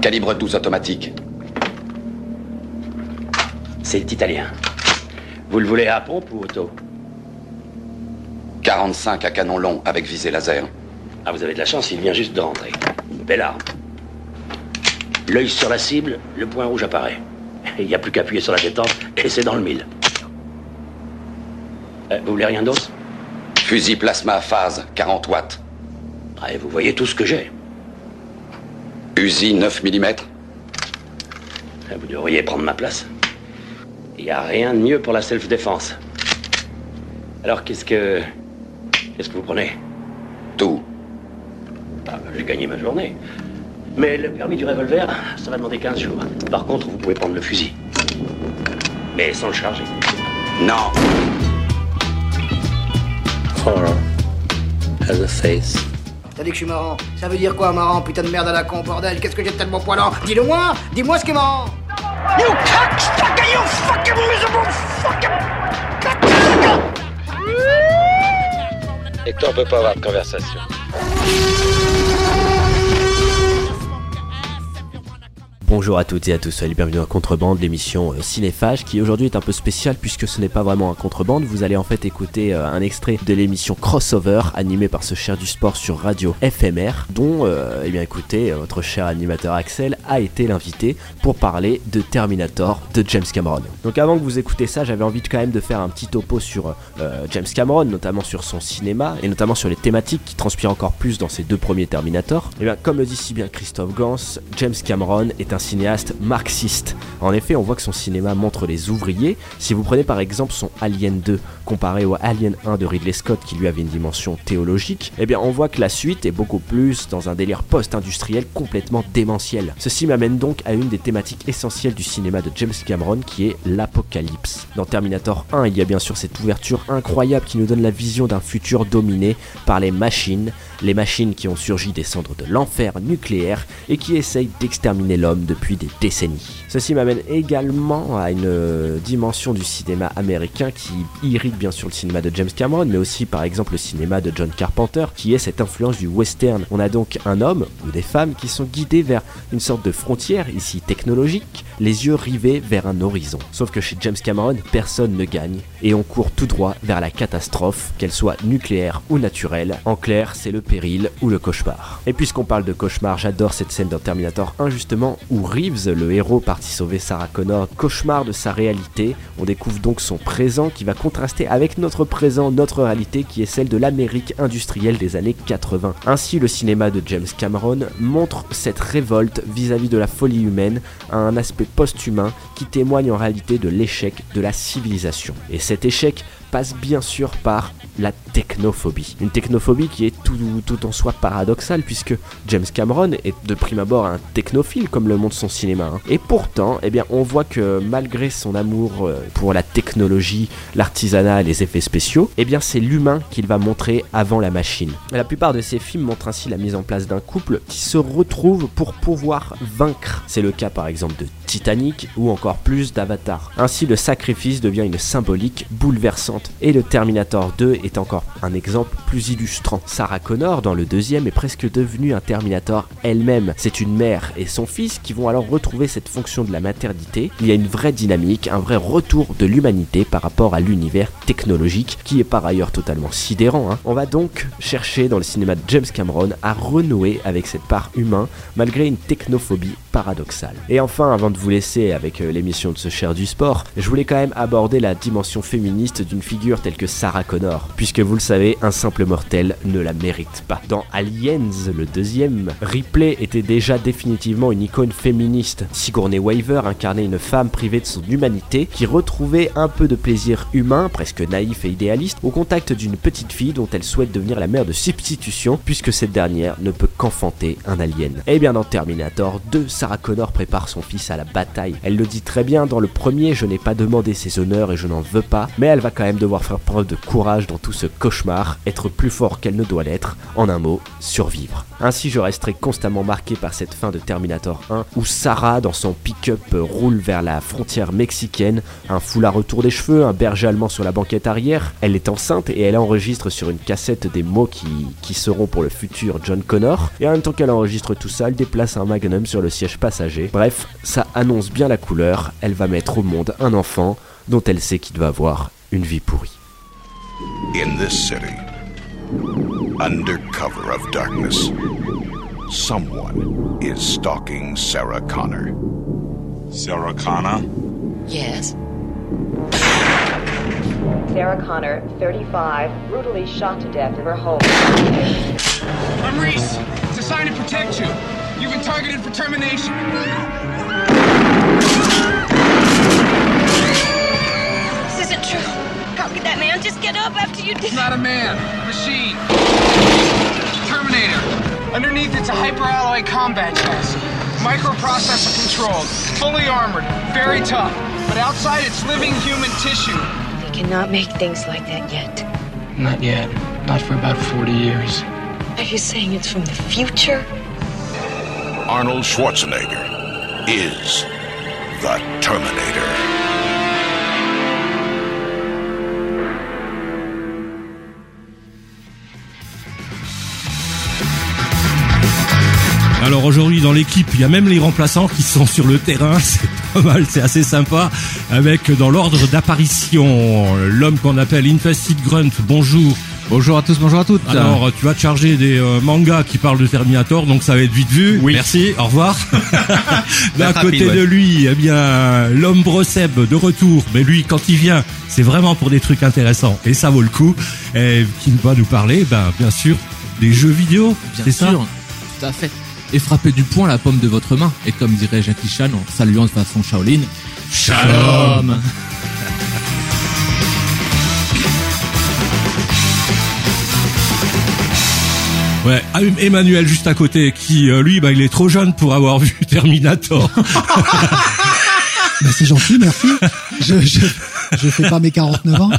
Calibre 12 automatique. C'est italien. Vous le voulez à pompe ou auto 45 à canon long avec visée laser. Ah, vous avez de la chance, il vient juste de rentrer. Une belle arme. L'œil sur la cible, le point rouge apparaît. Il n'y a plus qu'à appuyer sur la détente et c'est dans le mille. Euh, vous voulez rien d'autre Fusil plasma à phase, 40 watts. Ah, et vous voyez tout ce que j'ai. Uzi 9 mm. Vous devriez prendre ma place. Il n'y a rien de mieux pour la self-défense. Alors, qu'est-ce que. Qu'est-ce que vous prenez? Tout. Ah, bah, J'ai gagné ma journée. Mais le permis du revolver, ça va demander 15 jours. Par contre, vous pouvez prendre le fusil. Mais sans le charger. Non. Horror has a face. T'as dit que je suis marrant. Ça veut dire quoi, marrant Putain de merde à la con, bordel? Qu'est-ce que j'ai de tellement poilant? Dis-le moi Dis-moi ce qui est marrant You cocksucker, you fucking miserable fucking... Hector peut pas avoir de conversation. Bonjour à toutes et à tous, soyez les bienvenus dans Contrebande, l'émission euh, Cinéphage qui aujourd'hui est un peu spéciale puisque ce n'est pas vraiment un contrebande. Vous allez en fait écouter euh, un extrait de l'émission Crossover animée par ce cher du sport sur radio FMR dont, euh, eh bien écoutez, votre cher animateur Axel a été l'invité pour parler de Terminator de James Cameron. Donc avant que vous écoutez ça, j'avais envie quand même de faire un petit topo sur James Cameron, notamment sur son cinéma et notamment sur les thématiques qui transpirent encore plus dans ces deux premiers Terminator. Et bien comme le dit si bien Christophe Gans, James Cameron est un cinéaste marxiste. En effet, on voit que son cinéma montre les ouvriers. Si vous prenez par exemple son Alien 2 comparé au Alien 1 de Ridley Scott qui lui avait une dimension théologique, eh bien on voit que la suite est beaucoup plus dans un délire post-industriel complètement démentiel. Ceci m'amène donc à une des thématiques essentielles du cinéma de James Cameron qui est l'apocalypse. Dans Terminator 1, il y a bien sûr cette ouverture incroyable qui nous donne la vision d'un futur dominé par les machines, les machines qui ont surgi des cendres de l'enfer nucléaire et qui essayent d'exterminer l'homme depuis des décennies. Ceci m'amène également à une dimension du cinéma américain qui irrite bien sûr le cinéma de James Cameron, mais aussi par exemple le cinéma de John Carpenter, qui est cette influence du western. On a donc un homme ou des femmes qui sont guidés vers une sorte de frontière, ici technologique, les yeux rivés vers un horizon. Sauf que chez James Cameron, personne ne gagne, et on court tout droit vers la catastrophe, qu'elle soit nucléaire ou naturelle. En clair, c'est le péril ou le cauchemar. Et puisqu'on parle de cauchemar, j'adore cette scène dans Terminator 1 justement, où Reeves, le héros parti sauver Sarah Connor, cauchemar de sa réalité. On découvre donc son présent qui va contraster avec notre présent, notre réalité qui est celle de l'Amérique industrielle des années 80. Ainsi, le cinéma de James Cameron montre cette révolte vis-à-vis de la folie humaine à un aspect post-humain qui témoigne en réalité de l'échec de la civilisation. Et cet échec passe bien sûr par la technophobie. Une technophobie qui est tout, tout en soi paradoxale puisque James Cameron est de prime abord un technophile comme le montre son cinéma. hein. Et pourtant, eh bien, on voit que malgré son amour euh, pour la technologie, l'artisanat et les effets spéciaux, eh bien c'est l'humain qu'il va montrer avant la machine. La plupart de ses films montrent ainsi la mise en place d'un couple qui se retrouve pour pouvoir vaincre. C'est le cas par exemple de Titanic ou encore plus d'Avatar. Ainsi le sacrifice devient une symbolique bouleversante et le Terminator 2 est encore un exemple plus illustrant. Sarah Connor dans le deuxième est presque devenue un Terminator elle-même. C'est une mère et son fils qui vont alors retrouver cette fonction de la maternité. Il y a une vraie dynamique, un vrai retour de l'humanité par rapport à l'univers technologique qui est par ailleurs totalement sidérant. hein. On va donc chercher dans le cinéma de James Cameron à renouer avec cette part humain malgré une technophobie paradoxale. Et enfin, avant de vous laisser avec euh, l'émission de ce cher du sport, je voulais quand même aborder la dimension féministe d'une figure telle que Sarah Connor, puisque vous le savez, un simple mortel ne la mérite pas. Dans Aliens, le deuxième, Ripley était déjà définitivement une icône féministe. Sigourney Weaver incarnait une femme privée de son humanité qui retrouvait un peu de plaisir humain, presque naïf et idéaliste, au contact d'une petite fille dont elle souhaite devenir la mère de substitution, puisque cette dernière ne peut qu'enfanter un alien. Et bien dans Terminator 2, Sarah Connor prépare son fils à la bataille. Elle le dit très bien dans le premier, je n'ai pas demandé ses honneurs et je n'en veux pas, mais elle va quand même devoir faire preuve de courage dans tout ce cauchemar, être plus fort qu'elle ne doit l'être, en un mot, survivre. Ainsi je resterai constamment marqué par cette fin de Terminator 1, où Sarah, dans son pick-up, roule vers la frontière mexicaine, un foulard autour des cheveux, un berger allemand sur la banquette arrière, elle est enceinte et elle enregistre sur une cassette des mots qui, seront pour le futur John Connor, et en même temps qu'elle enregistre tout ça, elle déplace un magnum sur le siège passager. Bref, ça annonce bien la couleur, elle va mettre au monde un enfant dont elle sait qu'il va avoir une vie pourrie. In this city, under cover of darkness, someone is stalking Sarah Connor. Sarah Connor? Yes. Sarah Connor, 35, brutally shot to death in her home. I'm Reese. It's a sign to protect you. You've been targeted for termination. This isn't true. How could that man just get up after you did? It's not a man, a machine. Terminator. Underneath, it's a hyperalloy combat chassis. Microprocessor controlled, fully armored, very tough. But outside, it's living human tissue. They cannot make things like that yet. Not yet. Not for about 40 years. Are you saying it's from the future? Arnold Schwarzenegger is the Terminator. Alors aujourd'hui dans l'équipe, il y a même les remplaçants qui sont sur le terrain, c'est pas mal, c'est assez sympa. Avec dans l'ordre d'apparition, l'homme qu'on appelle Infested Grunt, bonjour. Bonjour à tous, bonjour à toutes. Alors tu vas te charger des euh, mangas qui parlent de Terminator, donc ça va être vite vu. Oui. Merci, au revoir. D'un rapide, côté ouais. de lui, eh bien l'homme Seb de retour, mais lui quand il vient, c'est vraiment pour des trucs intéressants et ça vaut le coup. Et qui va nous parler, ben bien sûr, des jeux vidéo, Bien c'est ça sûr, tout à fait. Et frappez du poing la paume de votre main. Et comme dirait Jackie Chan en saluant de façon Shaolin, Shalom Ouais, ah, Emmanuel juste à côté, qui euh, lui, bah, il est trop jeune pour avoir vu Terminator. Bah, c'est gentil, merci. Je, je, je fais pas mes 49 ans.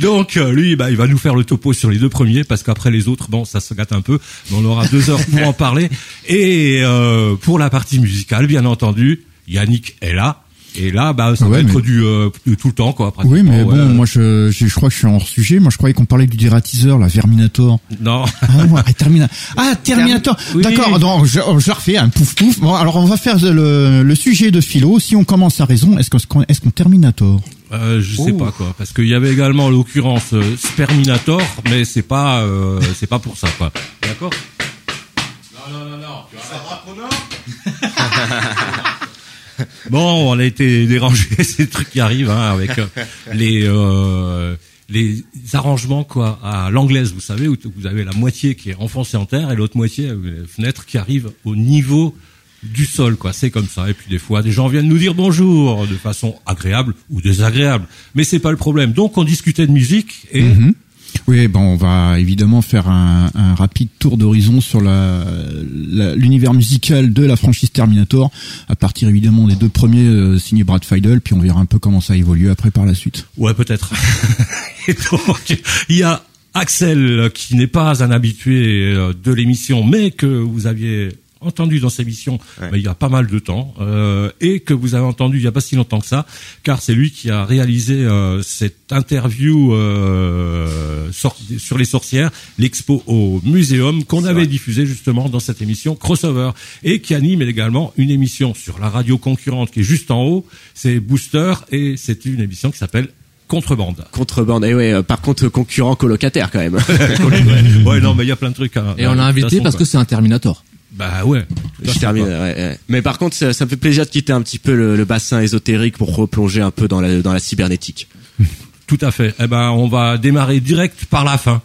Donc euh, lui, bah, il va nous faire le topo sur les deux premiers, parce qu'après les autres, bon, ça se gâte un peu. Mais on aura deux heures pour en parler. Et euh, pour la partie musicale, bien entendu, Yannick est là. Et là, bah, ça Ouais, va être mais- du euh, tout le temps, quoi. pratiquement, Oui, mais ouais. bon, moi je, je, je crois que je suis hors sujet. Moi je croyais qu'on parlait du dératiseur, la Verminator. Non. Ah, ah, Termina- ah Terminator. Oui. D'accord. Donc je, je refais un pouf pouf. Bon, alors on va faire le, le sujet de philo. Si on commence à raison, est-ce qu'on est-ce qu'on Terminator? Euh, je sais pas quoi, parce qu'il y avait également en l'occurrence euh, Sperminator, mais c'est pas euh, c'est pas pour ça quoi. D'accord? Non non non non. Bon, on a été dérangé, c'est le truc qui arrive hein, avec euh, les euh, les arrangements quoi à l'anglaise, vous savez, où vous avez la moitié qui est enfoncée en terre et l'autre moitié euh, fenêtre qui arrive au niveau du sol quoi. C'est comme ça. Et puis des fois, des gens viennent nous dire bonjour de façon agréable ou désagréable, mais c'est pas le problème. Donc on discutait de musique et Mhm. Oui, bon, on va évidemment faire un, un rapide tour d'horizon sur l'univers musical de la franchise Terminator, à partir évidemment des deux premiers euh, signés Brad Fiedel, puis on verra un peu comment ça évolue après par la suite. Ouais, peut-être. Il y a Axel, qui n'est pas un habitué euh, de l'émission, mais que vous aviez entendu dans ces émissions mais il y a pas mal de temps, euh, et que vous avez entendu il y a pas si longtemps que ça, car c'est lui qui a réalisé euh, cette interview euh, sor- sur les sorcières, l'expo au muséum, qu'on avait diffusé justement dans cette émission Crossover, et qui anime également une émission sur la radio concurrente qui est juste en haut, c'est Booster, et c'est une émission qui s'appelle Contrebande. Contrebande, et ouais, euh, par contre concurrent colocataire quand même. ouais, ouais, non, mais il y a plein de trucs. à- Et on l'a invité façon, parce quoi. que c'est un Terminator. Bah ouais. Je termine. Mais par contre, ça, ça me fait plaisir de quitter un petit peu le, le bassin ésotérique pour replonger un peu dans la, dans la cybernétique. Tout à fait. Eh ben, on va démarrer direct par la fin.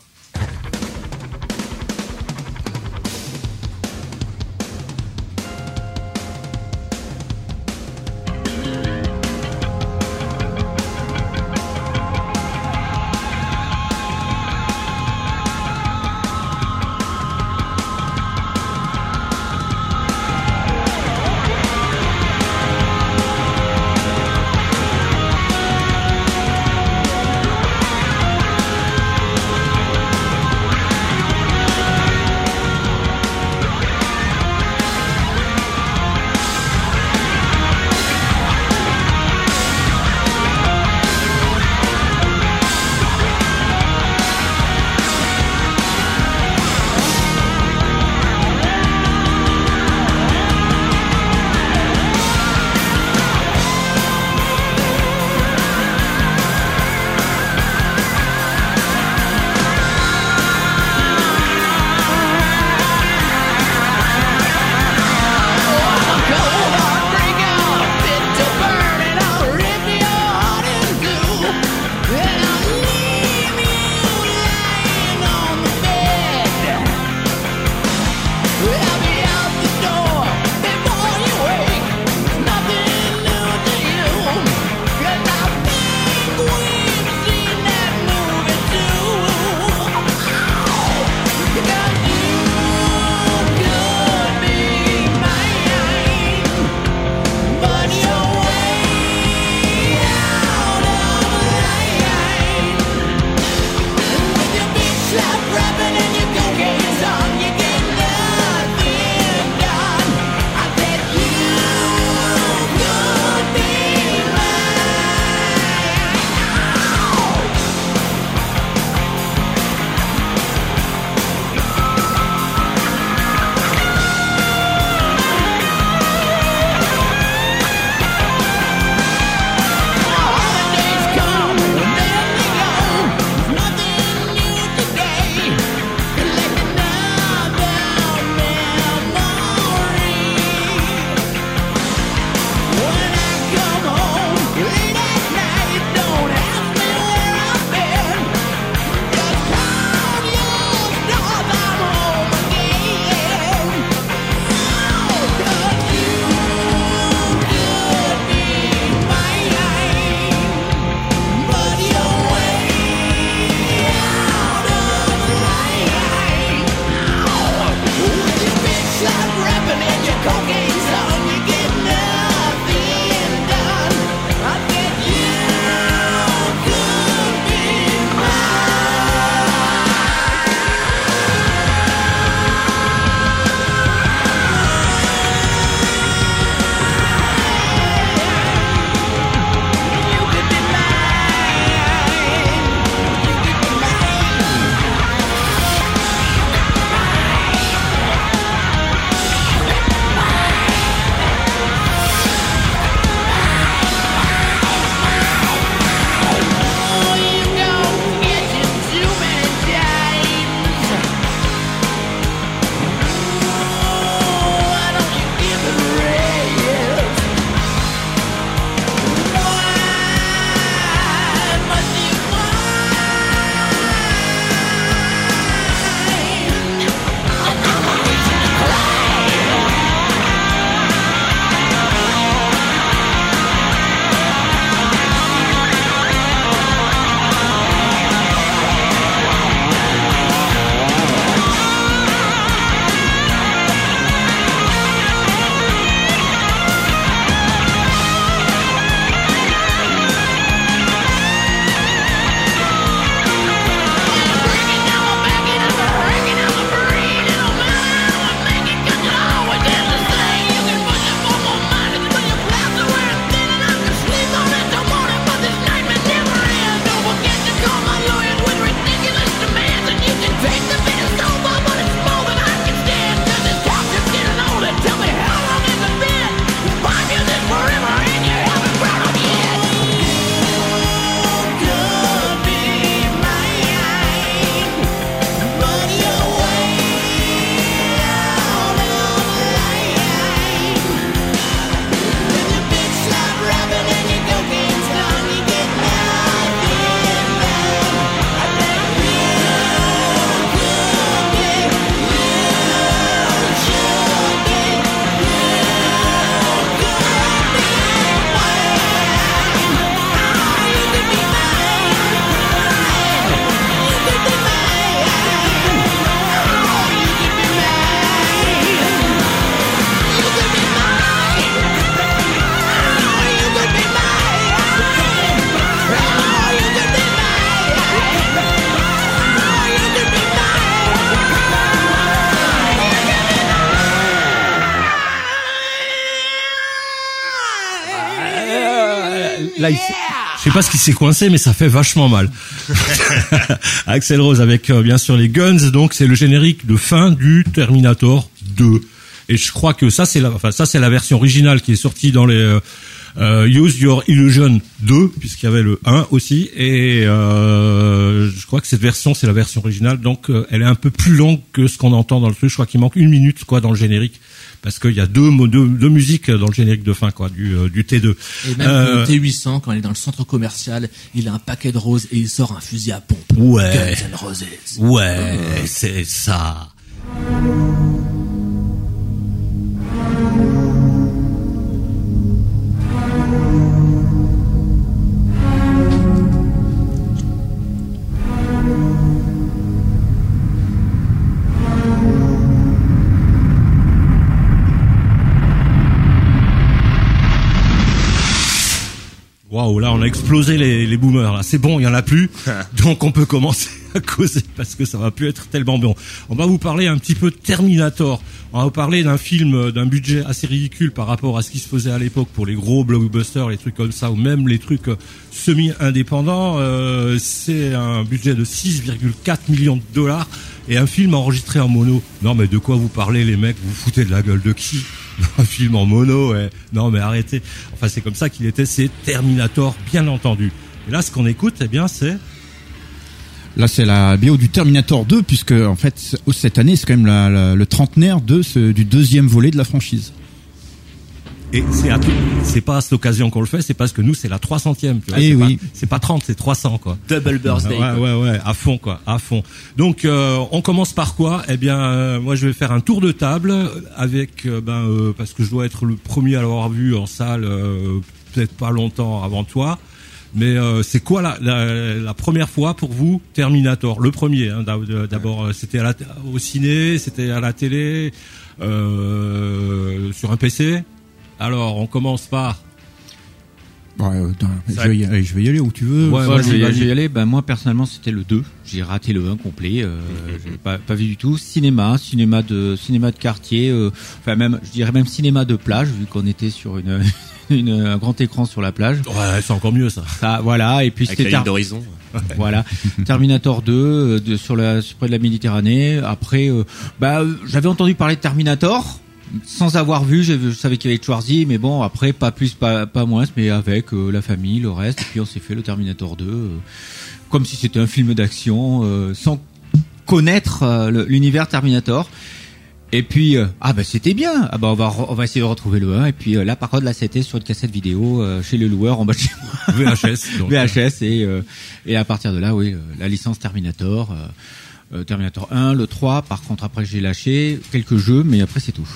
Pas ce qui s'est coincé, mais ça fait vachement mal. Axel Rose avec euh, bien sûr les Guns, donc c'est le générique de fin du Terminator 2. Et je crois que ça c'est la, enfin ça c'est la version originale qui est sortie dans les euh, euh, Use Your Illusion 2, puisqu'il y avait le 1 aussi, et euh, je crois que cette version c'est la version originale, donc elle est un peu plus longue que ce qu'on entend dans le truc. Je crois qu'il manque une minute quoi dans le générique parce qu'il y a deux, deux, deux musiques dans le générique de fin quoi du, euh, du T2. Et même Euh, le T800, quand il est dans le centre commercial, il a un paquet de roses et il sort un fusil à pompe. Ouais. Guns Roses. Ouais, c'est ça. A explosé les, les boomers là. C'est bon, il y en a plus. Donc on peut commencer à causer parce que ça va plus être tellement bon. On va vous parler un petit peu de Terminator. On va vous parler d'un film euh, d'un budget assez ridicule par rapport à ce qui se faisait à l'époque pour les gros blockbusters, les trucs comme ça ou même les trucs euh, semi-indépendants. Euh, c'est un budget de 6,4 millions de dollars et un film enregistré en mono. Non mais de quoi vous parlez les mecs? Vous vous foutez de la gueule de qui? un film en mono, ouais. Non, mais arrêtez. Enfin, c'est comme ça qu'il était, c'est Terminator, bien entendu. Et là, ce qu'on écoute, eh bien, c'est... Là, c'est la BO du Terminator 2, puisque en fait, cette année, c'est quand même le trentenaire du deuxième volet de la franchise. Et c'est à tout- c'est pas à cette occasion qu'on le fait, c'est parce que nous, c'est la 300e. tu vois. Eh c'est oui. pas- C'est pas 30, c'est 300, quoi. Double birthday. Ouais, ouais, ouais, à fond, quoi, à fond. Donc, euh, on commence par quoi? Eh bien, euh, moi, je vais faire un tour de table avec, euh, ben, euh, parce que je dois être le premier à l'avoir vu en salle, euh, peut-être pas longtemps avant toi. Mais euh, c'est quoi la, la, la première fois pour vous Terminator? Le premier, hein, d'ab- d'abord, euh, c'était à la, au ciné, c'était à la télé, euh, sur un PC. Alors, on commence par. Ouais, euh, attends, je, vais y, allez, je vais y aller où tu veux. Ouais, Moi, je vais, vas-y. je vais y aller. Ben, moi, personnellement, c'était le 2. J'ai raté le 1 complet. Euh, j'ai pas, pas vu du tout. Cinéma, cinéma de, cinéma de quartier. euh, enfin, même, je dirais même cinéma de plage, vu qu'on était sur une, une, un grand écran sur la plage. Ouais, c'est encore mieux ça. Ça, voilà. Et puis c'était d'horizon. voilà, Terminator 2 euh, de, sur la sur près de la Méditerranée. Après, euh, bah, j'avais entendu parler de Terminator sans avoir vu. Je, je savais qu'il y avait Schwarzy, mais bon, après pas plus, pas pas moins, mais avec euh, la famille, le reste. Et puis on s'est fait le Terminator 2 euh, comme si c'était un film d'action, euh, sans connaître euh, l'univers Terminator. Et puis euh, ah bah c'était bien. Ah bah on va on va essayer de retrouver le 1 et puis euh, là par contre là c'était sur une cassette vidéo euh, chez le loueur en bas de chez moi. VHS. donc. VHS et euh, et à partir de là oui euh, la licence Terminator Terminator 1 le 3 par contre après j'ai lâché quelques jeux mais après c'est tout.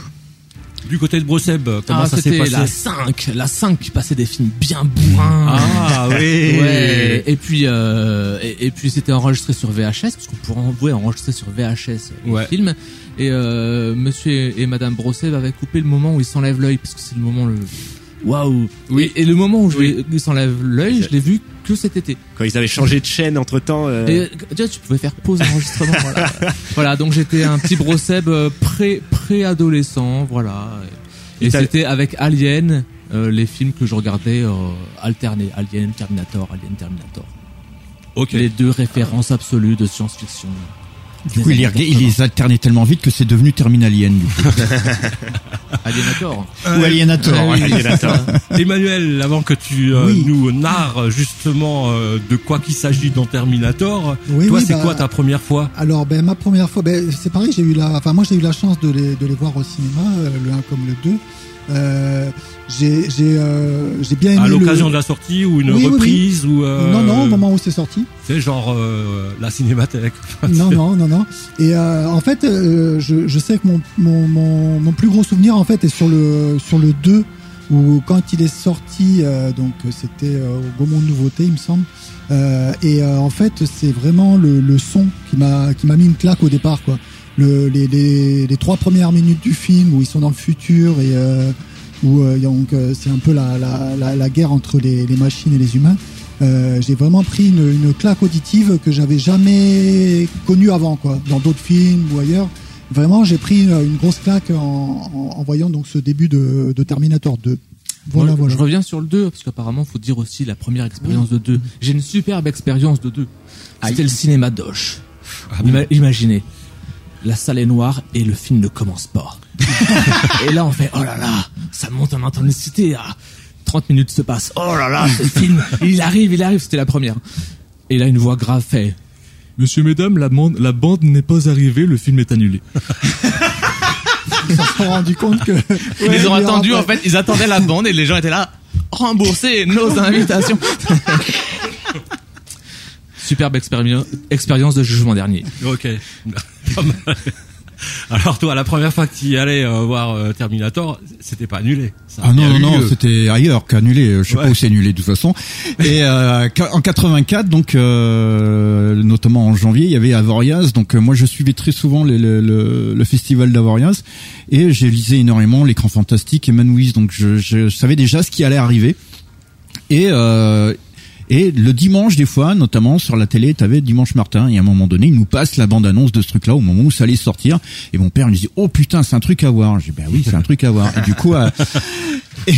Du côté de Broseb, comment Ah, ça s'est passé la 5, la 5 qui passait des films bien bourrins. Ah oui. Ouais. Et puis euh, et, et puis c'était enregistré sur VHS parce qu'on pourrait ouais, enregistrer sur VHS les Ouais. films. Et euh, Monsieur et, Madame Brosset avaient coupé le moment où il s'enlève l'œil parce que c'est le moment le waouh. Oui. Et, et le moment où je il s'enlève l'œil, je l'ai vu que cet été. Quand ils avaient changé de chaîne entre temps. Et, euh, tu vois, tu pouvais faire pause enregistrement. voilà. voilà, donc j'étais un petit brosseb euh, pré préadolescent, voilà. Et, Et c'était avec Alien, euh, les films que je regardais euh, alternés, Alien, Terminator, Alien, Terminator. Ok. Les deux références absolues de science-fiction. Du coup, il les, il les alternait tellement vite que c'est devenu Terminalien. Du coup. Alienator. Ou Alienator. Oui, ouais. c'est ça. Emmanuel, avant que tu euh, Oui. nous narres justement euh, de quoi qu'il s'agit dans Terminator, Oui, toi oui, c'est bah- quoi ta première fois? Alors, ben, ma première fois, ben, c'est pareil, j'ai eu la, enfin, moi, j'ai eu la chance de les, de les voir au cinéma, euh, le 1 comme le 2. Euh, j'ai, j'ai, euh, j'ai bien aimé. À l'occasion le... de la sortie ou une Oui, oui, oui. reprise ou euh, Non, non, au moment où c'est sorti. C'est genre euh, la cinémathèque. non, non, non, non. Et en fait, je, je sais que mon, mon, mon, mon plus gros souvenir, en fait, est sur le, sur le 2, où quand il est sorti, donc c'était au Gaumont de Nouveauté, il me semble. Et en fait, c'est vraiment le, le son qui m'a qui m'a mis une claque au départ, quoi. Le, les, les, les trois premières minutes du film où ils sont dans le futur et euh, où euh, donc euh, c'est un peu la, la, la, la guerre entre les, les machines et les humains. Euh, j'ai vraiment pris une, une claque auditive que j'avais jamais connue avant, quoi, dans d'autres films ou ailleurs. Vraiment, j'ai pris une, une grosse claque en, en, en voyant donc ce début de, de Terminator 2. Voilà, Moi, voilà. Je reviens sur le 2, parce qu'apparemment, faut dire aussi la première expérience de 2. J'ai une superbe expérience de 2. C'était le cinéma Doche. Ima- imaginez, la salle est noire et le film ne commence pas. et là, on fait, oh là là, ça monte en intensité. ah. 30 minutes se passent. Oh là là, ce film, il arrive, il arrive. C'était la première. Et là, une voix grave fait, Monsieur, mesdames, la bande, la bande n'est pas arrivée, le film est annulé. Ils se sont rendus compte que. Ils les ont attendus, en fait, ils attendaient la bande et les gens étaient là, rembourser nos invitations. Superbe expéri- expérience de jugement dernier. Ok. Alors toi, la première fois que tu y allais euh, voir euh, Terminator, c'était pas annulé. Ça Ah non, non, non, c'était ailleurs qu'annulé. Je sais Ouais. pas où c'est annulé de toute façon. Et euh, en 84, donc euh, notamment en janvier, il y avait Avoriaz. Donc euh, moi, je suivais très souvent le, le, le- le festival d'Avoriaz et j'ai lisé énormément l'écran fantastique et Manouise. Donc je, je savais déjà ce qui allait arriver. Et euh, et le dimanche, des fois, notamment sur la télé, t'avais Dimanche Martin, et à un moment donné, il nous passe la bande-annonce de ce truc-là au moment où ça allait sortir. Et mon père il me dit, oh putain, c'est un truc à voir. J'ai dit, ben oui, c'est un truc à voir. Et du coup, euh, et,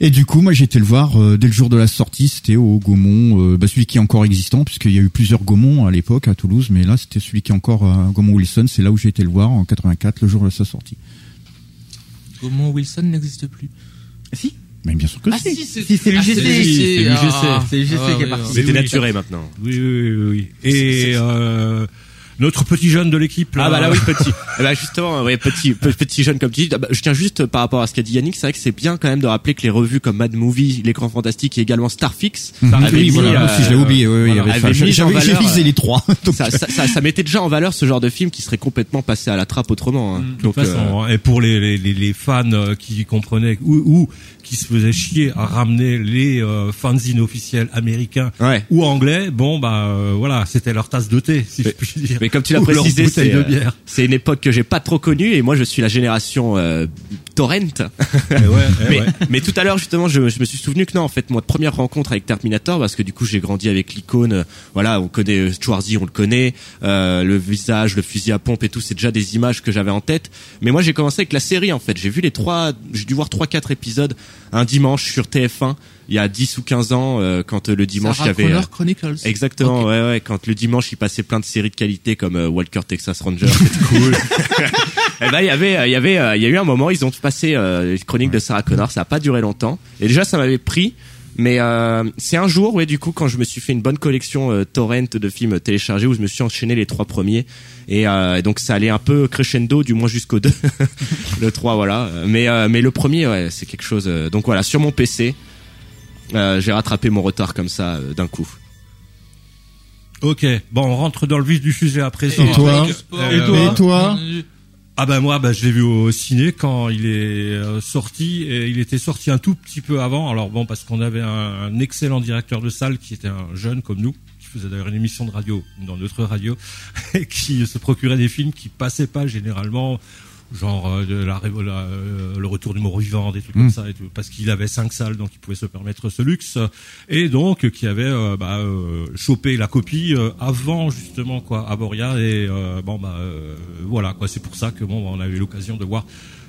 et du coup, moi, j'ai été le voir euh, dès le jour de la sortie. C'était au Gaumont, euh, bah, celui qui est encore existant, puisqu'il y a eu plusieurs Gaumont à l'époque à Toulouse, mais là, c'était celui qui est encore euh, Gaumont Wilson. C'est là où j'ai été le voir en 84, le jour de sa sortie. Comment Wilson n'existe plus Si. Mais bien sûr que Ah si. si, c'est Si, c'est l'UGC. Ah, c'est l'UGC. Ah. C'est l'UGC Ah, qui est parti. oui. dénaturé maintenant. Oui, oui, oui, oui. Et euh, notre petit jeune de l'équipe. Ah bah là oui petit. Eh bah justement, ouais, petit pe- petit jeune comme tu dis. Ah bah, je tiens juste par rapport à ce qu'a dit Yannick, c'est vrai que c'est bien quand même de rappeler que les revues comme Mad Movie, l'écran fantastique et également Starfix Mhm. Oui, voilà, euh, aussi, je l'ai oublié, oui, oui, J'avais- visé les trois. donc. ça, ça, ça, ça mettait déjà en valeur ce genre de film qui serait complètement passé à la trappe autrement. hein. De toute Donc, façon, euh, hein, et pour les, les, fans euh, qui comprenaient ou, ou qui se faisaient chier à ramener les euh, fanzines officiels américains Ouais. ou anglais, bon bah euh, voilà, c'était leur tasse de thé, si je puis dire. Mais comme tu l'as précisé, c'est euh, c'est une époque que j'ai pas trop connue et moi je suis la génération euh, torrent. Eh ouais, eh mais, ouais. mais tout à l'heure justement, je, je me suis souvenu que non, en fait, moi première rencontre avec Terminator parce que du coup j'ai grandi avec l'icône. euh, Voilà, on connaît euh, Schwarzy, on le connaît, euh, le visage, le fusil à pompe et tout, c'est déjà des images que j'avais en tête. Mais moi j'ai commencé avec la série en fait. J'ai vu les trois, j'ai dû voir trois quatre épisodes un dimanche sur TF1 il y a 10 ou 15 ans euh, quand euh, le dimanche il y avait euh, Chronicles. Exactement, ouais, ouais. Quand le dimanche, il passait plein de séries de qualité comme euh, Walker Texas Ranger, c'était cool. Et ben, il y avait, il y avait, il y a eu un moment, ils ont passé euh, les chroniques de Sarah Connor. Ça a pas duré longtemps. Et déjà, ça m'avait pris. Mais euh, c'est un jour, ouais, du coup, quand je me suis fait une bonne collection euh, torrent de films téléchargés où je me suis enchaîné les trois premiers. Et euh, donc ça allait un peu crescendo, du moins jusqu'au 2. le 3, voilà. Mais euh, mais le premier, ouais, c'est quelque chose. euh, donc voilà, sur mon PC, euh, j'ai rattrapé mon retard comme ça euh, d'un coup. Ok, bon, on rentre dans le vif du sujet à présent. Et toi Et toi Et toi Ah ben moi, ben, je l'ai vu au ciné quand il est euh, sorti et il était sorti un tout petit peu avant. Alors bon, parce qu'on avait un, un excellent directeur de salle qui était un jeune comme nous, qui faisait d'ailleurs une émission de radio dans notre radio, et qui se procurait des films qui passaient pas généralement genre euh, de la, euh, le retour du mort vivant des trucs Mm. comme ça et tout, parce qu'il avait cinq salles donc il pouvait se permettre ce luxe. Et donc qui avait euh, bah, euh, chopé la copie euh, avant justement quoi à Boria et euh, bon bah euh, voilà quoi. C'est pour ça que bon on avait l'occasion de voir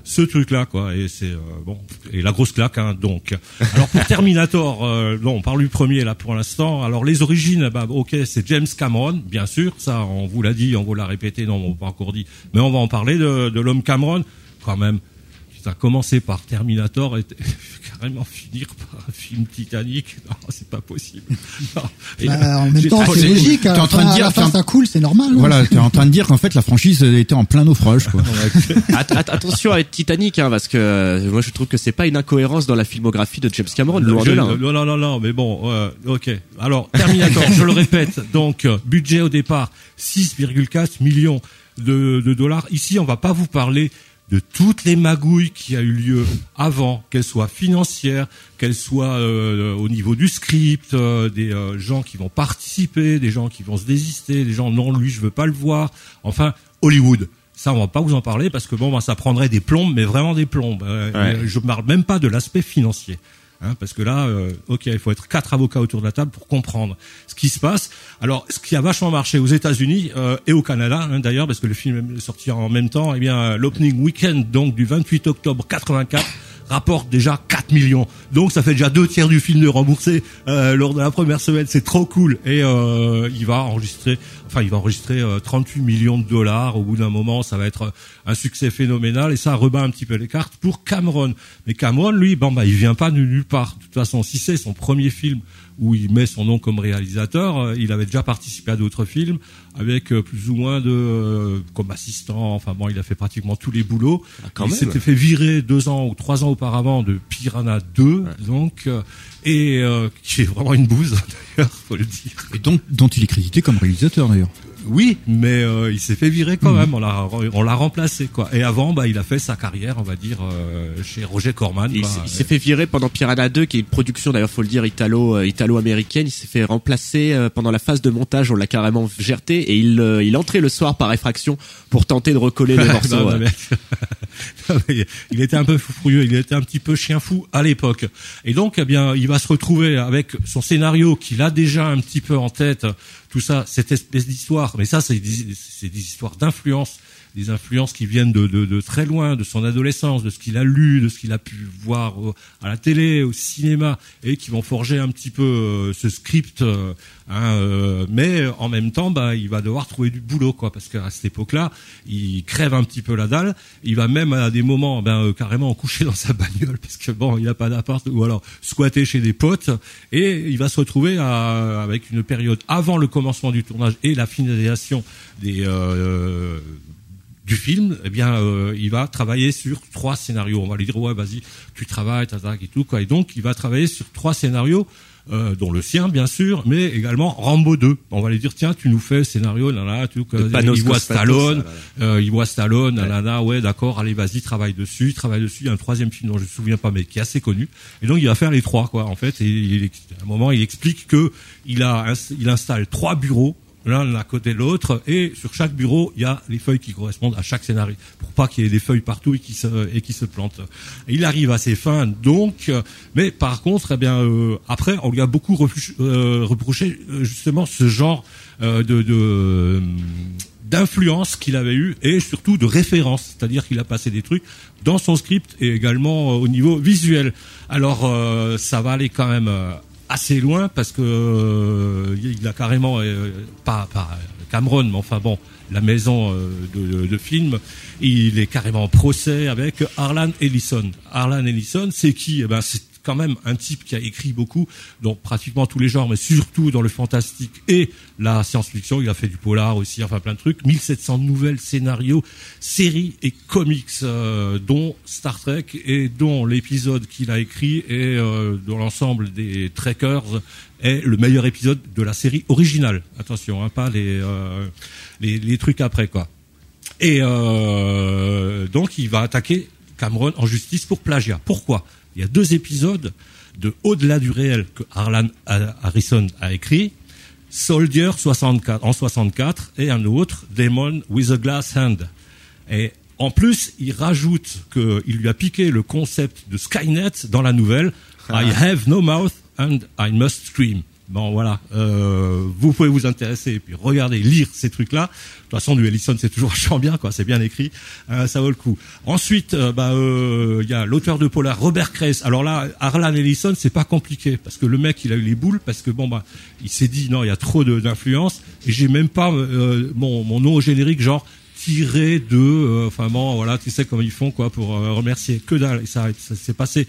ce truc là quoi. Et c'est euh, bon et la grosse claque hein, donc. Alors pour Terminator euh, non on parle du premier là pour l'instant. Alors les origines bah ok c'est James Cameron bien sûr. Ça on vous l'a dit on vous l'a répété non on pas encore dit. Mais on va en parler de l'homme Cameron. Quand même ça a commencé par Terminator et carrément finir par un film Titanic non c'est pas possible Non. Et Bah, là, en même temps, trop- c'est logique. T'es en train de dire fin, ça coule, c'est normal. hein. Voilà, t'es en train de dire qu'en fait la franchise était en plein naufrage, quoi. Att- att- attention avec Titanic, hein, parce que euh, moi je trouve que c'est pas une incohérence dans la filmographie de James Cameron, loin Je- de là. hein. Non, non, non, non, mais bon, euh, ok. Alors, Terminator, je le répète, donc, euh, budget au départ, 6,4 millions de, de dollars. Ici, on va pas vous parler de toutes les magouilles qui a eu lieu avant, qu'elles soient financières, qu'elles soient euh, au niveau du script, euh, des euh, gens qui vont participer, des gens qui vont se désister, des gens non lui je veux pas le voir. Enfin, Hollywood. Ça, on va pas vous en parler parce que bon, ben, ça prendrait des plombes, mais vraiment des plombes. Euh, Ouais. Je parle même pas de l'aspect financier. Hein, parce que là, euh, ok, il faut être quatre avocats autour de la table pour comprendre ce qui se passe. Alors, ce qui a vachement marché aux États-Unis euh, et au Canada, hein, d'ailleurs, parce que le film est sorti en même temps, eh bien, euh, l'opening weekend donc du 28 octobre 84 rapporte déjà 4 millions. Donc ça fait déjà deux tiers du film de remboursé euh, lors de la première semaine. C'est trop cool. Et euh, il va enregistrer, enfin il va enregistrer euh, 38 millions de dollars. Au bout d'un moment, ça va être un succès phénoménal et ça rebat un petit peu les cartes pour Cameron. Mais Cameron, lui, bon bah il vient pas de nulle part. De toute façon, si c'est son premier film où il met son nom comme réalisateur, euh, il avait déjà participé à d'autres films avec euh, plus ou moins de euh, comme assistant. Enfin bon, il a fait pratiquement tous les boulots. Ah, quand il s'était fait virer deux ans ou trois ans auparavant de Piranha 2, donc euh, et euh, qui est vraiment une bouse d'ailleurs, faut le dire. Et donc, dont il est crédité comme réalisateur d'ailleurs. Oui, mais euh, il s'est fait virer quand Mhm. même. On l'a, on l'a remplacé quoi. Et avant, bah, il a fait sa carrière, on va dire, euh, chez Roger Corman. Il, il s'est fait virer pendant Piranha 2, qui est une production d'ailleurs, faut le dire, italo euh, italo-américaine. Il s'est fait remplacer euh, pendant la phase de montage. On l'a carrément jeté et il euh, il entrait le soir par effraction pour tenter de recoller les morceaux. Non, non, ouais. il était un peu furieux, il était un petit peu chien fou à l'époque. Et donc, eh bien, il va se retrouver avec son scénario qu'il a déjà un petit peu en tête, tout ça, cette espèce d'histoire. Mais ça, c'est des histoires d'influence, des influences qui viennent de, de, de très loin, de son adolescence, de ce qu'il a lu, de ce qu'il a pu voir à la télé, au cinéma, et qui vont forger un petit peu euh, ce script. euh, hein, euh, mais en même temps, bah, il va devoir trouver du boulot, quoi, parce qu'à cette époque-là, il crève un petit peu la dalle. Il va même à des moments, ben, carrément coucher dans sa bagnole, parce que bon, il a pas d'appart, ou alors squatter chez des potes, et il va se retrouver à- avec une période avant le commencement du tournage et la finalisation des euh, du film, eh bien, euh, il va travailler sur trois scénarios. On va lui dire, ouais, vas-y, tu travailles, tac, et tout, quoi. Et donc, il va travailler sur trois scénarios, euh, dont le sien, bien sûr, mais également Rambo 2. On va lui dire, tiens, tu nous fais le scénario, là, là, Panos il voit Stallone, là, euh, il voit Stallone, nanana, ouais, d'accord, allez, vas-y, travaille dessus, travaille dessus. Il y a un troisième film dont je me souviens pas, mais qui est assez connu. Et donc, il va faire les trois, quoi, en fait. Et il, à un moment, il explique que il a, il installe trois bureaux l'un à côté de l'autre, et sur chaque bureau, il y a les feuilles qui correspondent à chaque scénario, pour pas qu'il y ait des feuilles partout et qui se, et qui se plantent. Il arrive à ses fins, donc, mais par contre, eh bien, euh, après, on lui a beaucoup reproché, euh, reproché euh, justement ce genre euh, de, de euh, d'influence qu'il avait eu et surtout de référence, c'est-à-dire qu'il a passé des trucs dans son script et également euh, au niveau visuel. Alors euh, ça va aller quand même assez loin parce que euh, il a carrément euh, pas pas Cameron, mais enfin bon, la maison euh, de, film, il est carrément en procès avec Harlan Ellison. Harlan Ellison, c'est qui? Eh ben quand même un type qui a écrit beaucoup dans pratiquement tous les genres, mais surtout dans le fantastique et la science-fiction. Il a fait du polar aussi, enfin plein de trucs. 1700 nouvelles scénarios, séries et comics, euh, dont Star Trek et dont l'épisode qu'il a écrit et euh, dans l'ensemble des Trekkers est le meilleur épisode de la série originale. Attention, hein, pas les, euh, les les trucs après quoi. Et euh, donc il va attaquer Cameron en justice pour plagiat. Pourquoi? Il y a deux épisodes de Au-delà du réel que Harlan Harrison a écrit. Soldier 64 en 64 et un autre Demon with a Glass Hand. Et en plus, il rajoute qu'il lui a piqué le concept de Skynet dans la nouvelle. I have no mouth and I must scream. Bon voilà, euh, vous pouvez vous intéresser et puis regarder, lire ces trucs-là. De toute façon, du Ellison, c'est toujours vachement bien, quoi. C'est bien écrit, euh, ça vaut le coup. Ensuite, euh, bah, euh, il y a l'auteur de Polar, Robert Kress. Alors là, Harlan Ellison, c'est pas compliqué parce que le mec, il a eu les boules parce que bon bah, il s'est dit non, il y a trop d'influence et j'ai même pas euh, mon, mon nom au générique, genre tiré de, euh, enfin bon, voilà, tu sais comment ils font quoi pour remercier que dalle. Et ça, ça s'est passé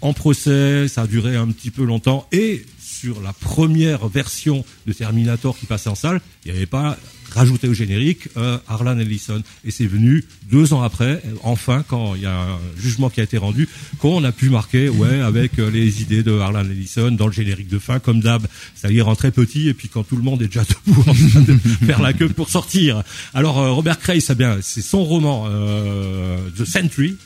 en procès, ça a duré un petit peu longtemps et sur la première version de Terminator qui passait en salle, il n'y avait pas rajouté au générique euh, Ellison. Et c'est venu deux ans après, enfin quand il y a un jugement qui a été rendu, qu'on a pu marquer ouais avec euh, les idées de Harlan Ellison dans le générique de fin comme d'hab, c'est-à-dire en très petit et puis quand tout le monde est déjà debout en train de faire la queue pour sortir. Alors euh, Robert Cray, c'est bien, c'est son roman euh, The Sentry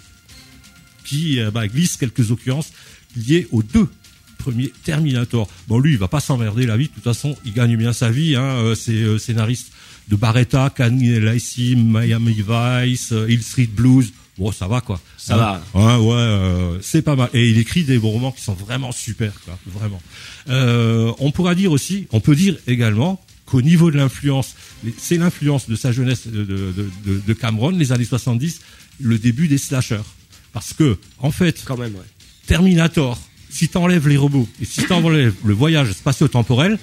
qui euh, bah, glisse quelques occurrences liées aux deux premiers Terminator. Bon, lui, il va pas s'emmerder la vie. De toute façon, il gagne bien sa vie. Hein. Euh, C'est euh, scénariste de Barretta, Canny Lacey, Miami Vice, euh, Hill Street Blues. Bon, ça va quoi. Ça Hein Ouais, ouais, euh, c'est pas mal. Et il écrit des romans qui sont vraiment super, quoi, vraiment. Euh, on pourra dire aussi, on peut dire également qu'au niveau de l'influence, c'est l'influence de sa jeunesse de, de, de, de Cameron, les années 70, le début des slashers. Parce que, en fait, Quand même, ouais. Terminator, si t'enlèves les robots et si t'enlèves le voyage spatio-temporel,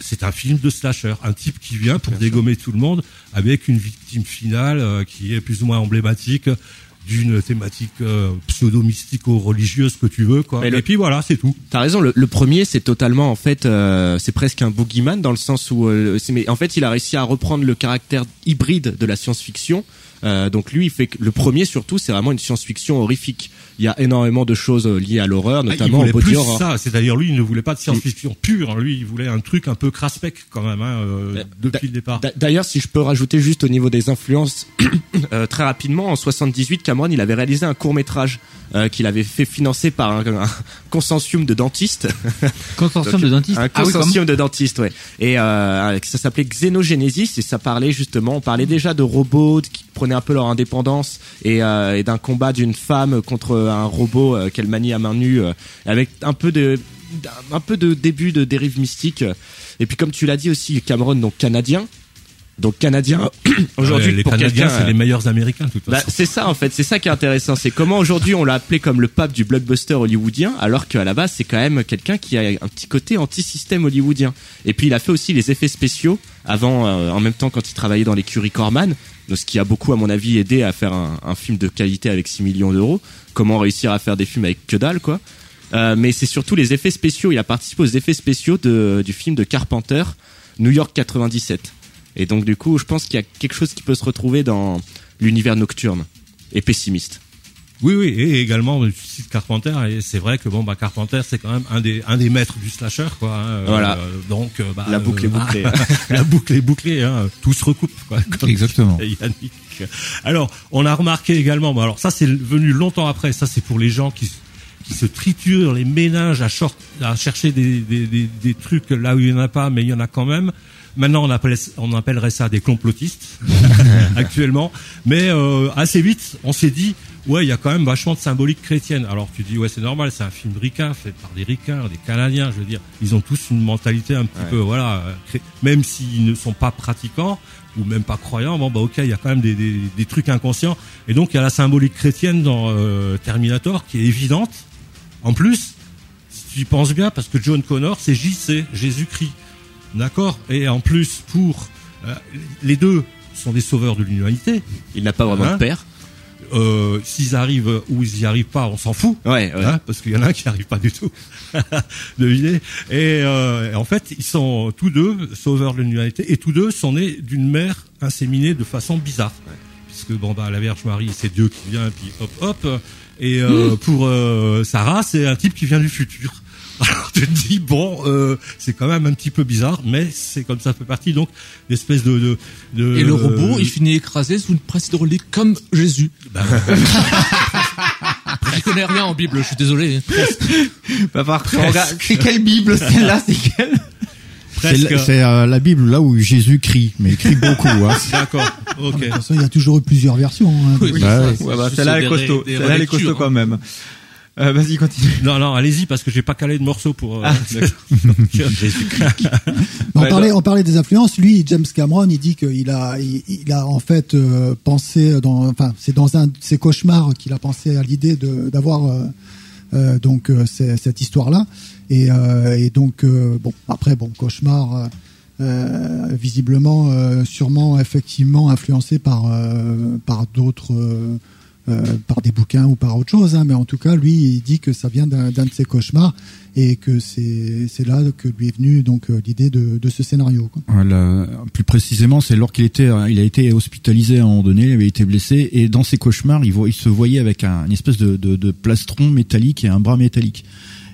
c'est un film de slasher, un type qui vient pour dégommer tout le monde avec une victime finale euh, qui est plus ou moins emblématique d'une thématique euh, pseudo-mystico-religieuse que tu veux quoi. Le- Et puis voilà, c'est tout. T'as raison, le, le premier c'est totalement en fait, euh, c'est presque un boogeyman dans le sens où, euh, mais en fait il a réussi à reprendre le caractère hybride de la science-fiction. Donc lui, il fait que le premier surtout, c'est vraiment une science-fiction horrifique. Il y a énormément de choses euh, liées à l'horreur, Ah, il notamment au plus horror. ça, c'est-à-dire lui, il ne voulait pas de science-fiction pure, lui, il voulait un truc un peu craspec quand même, hein, euh, depuis le départ. D'a- D'ailleurs, si je peux rajouter juste au niveau des influences, euh, très rapidement, en 78, Cameron, il avait réalisé un court métrage euh, qu'il avait fait financer par un, un consortium de dentistes. Consortium Donc, de dentistes Un Ah oui, consortium de dentistes, ouais. Et euh, ça s'appelait Xenogenesis et ça parlait justement, on parlait déjà de robots qui prenaient un peu leur indépendance et, euh, et d'un combat d'une femme contre un robot euh, qu'elle manie à main nue, euh, avec un peu de un peu de début de dérive mystique. Et puis comme tu l'as dit aussi, Cameron, donc canadien. Donc canadien aujourd'hui Ouais, les pour Canadiens, c'est euh, les meilleurs Américains, de toute bah, façon. c'est ça en fait, c'est ça qui est intéressant, c'est comment aujourd'hui on l'a appelé comme le pape du blockbuster hollywoodien, alors qu'à la base c'est quand même quelqu'un qui a un petit côté anti-système hollywoodien. Et puis il a fait aussi les effets spéciaux avant, euh, en même temps quand il travaillait dans l'écurie Corman, donc ce qui a beaucoup à mon avis aidé à faire un, film de qualité avec 6 millions d'euros. Comment réussir à faire des films avec que dalle quoi. Euh, mais c'est surtout les effets spéciaux. Il a participé aux effets spéciaux de, du film de Carpenter, New York 97. Et donc du coup, je pense qu'il y a quelque chose qui peut se retrouver dans l'univers nocturne et pessimiste. Oui, oui, et également tu cites Carpenter, et c'est vrai que bon, bah Carpenter, c'est quand même un des un des maîtres du slasher, quoi. hein, euh, Voilà. donc, euh, bah, La boucle est bouclée. la boucle est bouclée. Hein, tout se recoupe, quoi. comme Exactement. Yannick. Alors, on a remarqué également. Bon, alors ça, c'est venu longtemps après. Ça, c'est pour les gens qui qui se triturent les méninges à, short- à chercher des, des, des, des trucs là où il y en a pas, mais il y en a quand même. Maintenant, on, appelle, on appellerait ça des complotistes actuellement. Mais euh, assez vite, on s'est dit, ouais, il y a quand même vachement de symbolique chrétienne. Alors tu dis, ouais, c'est normal, c'est un film ricain, fait par des ricains, des Canadiens, je veux dire. Ils ont tous une mentalité un petit Ouais. peu, voilà, euh, même s'ils ne sont pas pratiquants ou même pas croyants, bon, bah ok, il y a quand même des, des, des trucs inconscients. Et donc, il y a la symbolique chrétienne dans euh, Terminator qui est évidente. En plus, si tu y penses bien, parce que John Connor, c'est JC, Jésus-Christ. D'accord? Et en plus, pour euh, les deux sont des sauveurs de l'humanité. Il n'a pas vraiment Hein? de père. Euh, S'ils arrivent ou ils y arrivent pas, on s'en fout. Ouais, ouais. Hein, parce qu'il y en a un qui arrive pas du tout. Devinez. Et euh, en fait, ils sont tous deux sauveurs de l'humanité et tous deux sont nés d'une mère inséminée de façon bizarre. Puisque bon bah la Vierge Marie, c'est Dieu qui vient puis hop hop. Et euh, pour euh, Sarah, c'est un type qui vient du futur. Alors tu te dis bon, euh, c'est quand même un petit peu bizarre, mais c'est comme ça fait partie donc l'espèce de, de, de Et le robot, il finit écrasé sous une presse hydraulique comme Jésus. Bah, Je connais rien en Bible, je suis désolé. Bah, par contre, c'est quelle Bible celle-là C'est quelle C'est euh, la Bible là où Jésus crie, mais il crie beaucoup. Hein. D'accord. Ok. De toute façon, il y a toujours eu plusieurs versions. hein. Oui, Bah ouais. Ouais, bah, celle-là, est costaud. Celle-là, elle est costaud hein. quand même. Euh, Vas-y, continue. Non, non, allez-y parce que j'ai pas calé de morceaux pour. euh, on, Ouais, parlait, on parlait des influences. Lui, James Cameron, il dit qu'il a, il, il a en fait euh, pensé dans, enfin, c'est dans un de ses cauchemars qu'il a pensé à l'idée de d'avoir euh, euh, donc euh, cette histoire-là. Et, euh, et donc euh, bon, après bon, cauchemar. euh, euh, visiblement, euh, sûrement, effectivement, influencé par euh, par d'autres, euh, euh, par des bouquins ou par autre chose. Hein, mais en tout cas, lui, il dit que ça vient d'un d'un de ses cauchemars et que c'est c'est là que lui est venue donc euh, l'idée de, de ce scénario. Quoi. Voilà. Plus précisément, c'est lors qu'il était, il a été hospitalisé à un moment donné, il avait été blessé, et dans ses cauchemars, il, voit, il se voyait avec un, une espèce de, de, de plastron métallique et un bras métallique.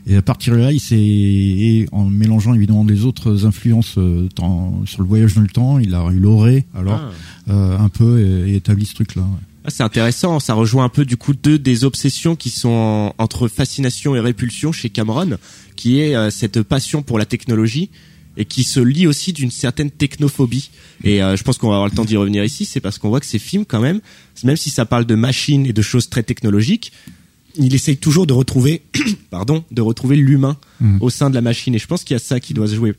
Et à partir de là, il s'est, et en mélangeant évidemment les autres influences euh, dans- sur le voyage dans le temps, il a, il aurait alors euh, un peu et, et établi ce truc-là. ouais. Ah, c'est intéressant, ça rejoint un peu du coup deux des obsessions qui sont en- entre fascination et répulsion chez Cameron, qui est euh, cette passion pour la technologie et qui se lie aussi d'une certaine technophobie. Et euh, je pense qu'on va avoir le temps d'y revenir ici, c'est parce qu'on voit que ces films quand même, même si ça parle de machines et de choses très technologiques, il essaye toujours de retrouver, pardon, de retrouver l'humain Mhm. au sein de la machine. Et je pense qu'il y a ça qui doit se jouer.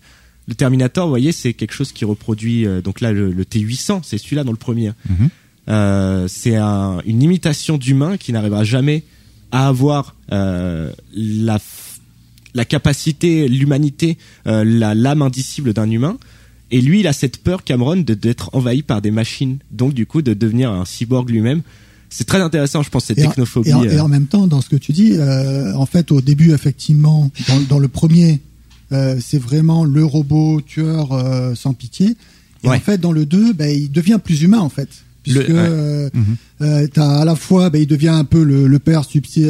Le Terminator, vous voyez, c'est quelque chose qui reproduit. euh, donc là, le, le T800, c'est celui-là dans le premier. Mhm. Euh, c'est un, une imitation d'humain qui n'arrivera jamais à avoir euh, la capacité, l'humanité, euh, la l'âme indicible d'un humain. Et lui, il a cette peur, Cameron, d'être envahi par des machines. Donc, du coup, de devenir un cyborg lui-même. C'est très intéressant, je pense, cette Et en- technophobie. Et en, et en même temps, dans ce que tu dis, en fait, au début, effectivement, dans, dans le premier, c'est vraiment le robot tueur sans pitié. Et Ouais. en fait, dans le 2, ben, il devient plus humain, en fait. Puisque Le- ouais. euh, euh, t'as à la fois, ben, il devient un peu le, le père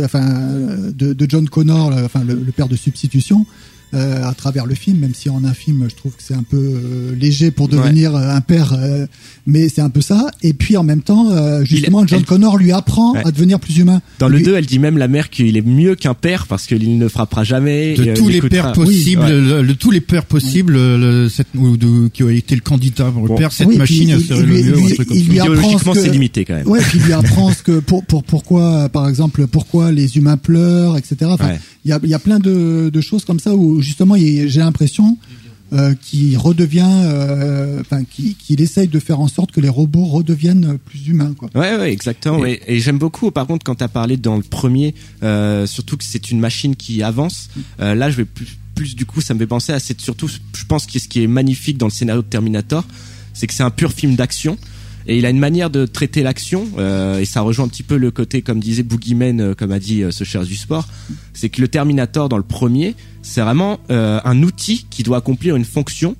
enfin, euh, de, de John Connor, le- enfin le, le père de substitution. Euh, à travers le film, même si en un film, je trouve que c'est un peu euh, léger pour devenir euh, un père, euh, mais c'est un peu ça. Et puis en même temps, euh, justement, John elle- Connor lui apprend Ouais. à devenir plus humain. Dans le 2, elle dit même la mère qu'il est mieux qu'un père parce qu'il ne frappera jamais. de et, euh, tous les pères possibles, Oui, ouais. le- de tous les pères possibles, le- cette, ou de, qui a été le candidat pour le père, cette Oui, machine il- serait le mieux, un truc comme ça. c'est limité quand même. Ouais, puis il lui apprend ce que pour pour pourquoi par exemple pourquoi les humains pleurent, etc. Enfin, Ouais. il y a il y a plein de de choses comme ça où justement j'ai l'impression euh, qu'il redevient, euh, enfin qu'il essaye de faire en sorte que les robots redeviennent plus humains quoi. Ouais, ouais, exactement. Et, et j'aime beaucoup, par contre, quand tu as parlé dans le premier, euh, surtout que c'est une machine qui avance. euh, là, je vais plus, plus du coup, ça me fait penser à c'est surtout, je pense que ce qui est magnifique dans le scénario de Terminator, c'est que c'est un pur film d'action. Et il a une manière de traiter l'action, euh, et ça rejoint un petit peu le côté, comme disait Boogeyman, euh, comme a dit euh, ce cher du sport, c'est que le Terminator dans le premier, c'est vraiment un outil qui doit accomplir une fonction,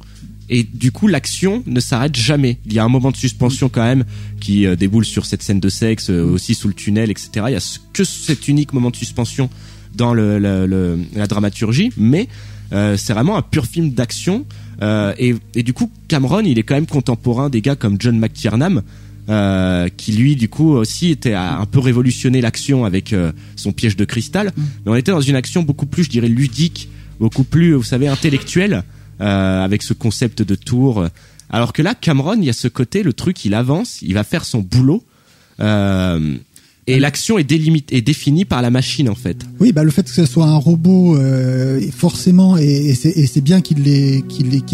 et du coup l'action ne s'arrête jamais. Il y a un moment de suspension quand même qui déboule sur cette scène de sexe, aussi sous le tunnel, etc. Il y a que cet unique moment de suspension dans la dramaturgie, mais c'est vraiment un pur film d'action. Euh, et, et du coup, Cameron, il est quand même contemporain des gars comme John McTiernan, euh, qui lui, du coup, aussi était à un peu révolutionné l'action avec euh, son piège de cristal. Mais on était dans une action beaucoup plus, je dirais, ludique, beaucoup plus, vous savez, intellectuelle, euh, avec ce concept de tour. Alors que là, Cameron, il y a ce côté, le truc, il avance, il va faire son boulot. Et l'action est, délimite, est définie par la machine, en fait. Oui, bah le fait que ce soit un robot, euh, forcément, et, et c'est bien qu'il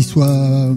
soit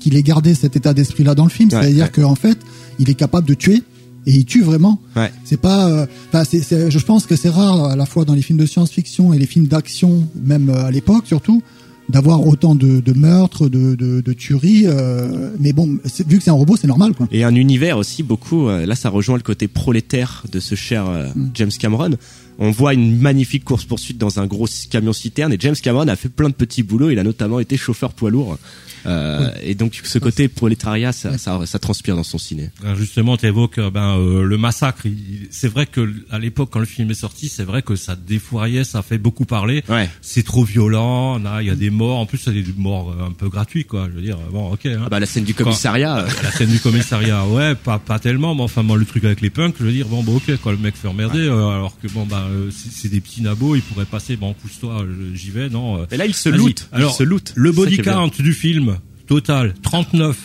qu'il ait gardé cet état d'esprit-là dans le film, Ouais, c'est-à-dire ouais. qu'en fait, il est capable de tuer et il tue vraiment. Ouais. C'est pas, euh, c'est- je pense que c'est rare à la fois dans les films de science-fiction et les films d'action, même euh, à l'époque surtout, d'avoir autant de, de meurtres, de, de, de tueries. euh, mais bon, vu que c'est un robot, c'est normal, quoi. Et un univers aussi beaucoup. euh, là, ça rejoint le côté prolétaire de ce cher euh, James Cameron. On voit une magnifique course poursuite dans un gros camion citerne et James Cameron a fait plein de petits boulots. Il a notamment été chauffeur poids lourd. Euh, Et donc ce côté prolétariat, ça, ça, ça transpire dans son ciné. Alors, Justement, tu évoques ben, euh, le massacre. Il- C'est vrai que à l'époque, quand le film est sorti, c'est vrai que ça défouraillait, ça fait beaucoup parler. C'est trop violent. Il y a des morts. En plus, c'est des morts euh, un peu gratuits, quoi. Je veux dire, bon, ok. Hein. Ah bah la scène du commissariat. euh. la scène du commissariat, ouais, pas pas tellement. Mais enfin, bon, le truc avec les punks, je veux dire, bon, bah, ok, quoi, le mec fait emmerder, euh, alors que bon, bah, euh, c'est des petits nabots, ils pourraient passer. Bon, pousse-toi, j'y vais, non. euh. Et là, il se loot. Il Alors, se loot. le body count du film total 39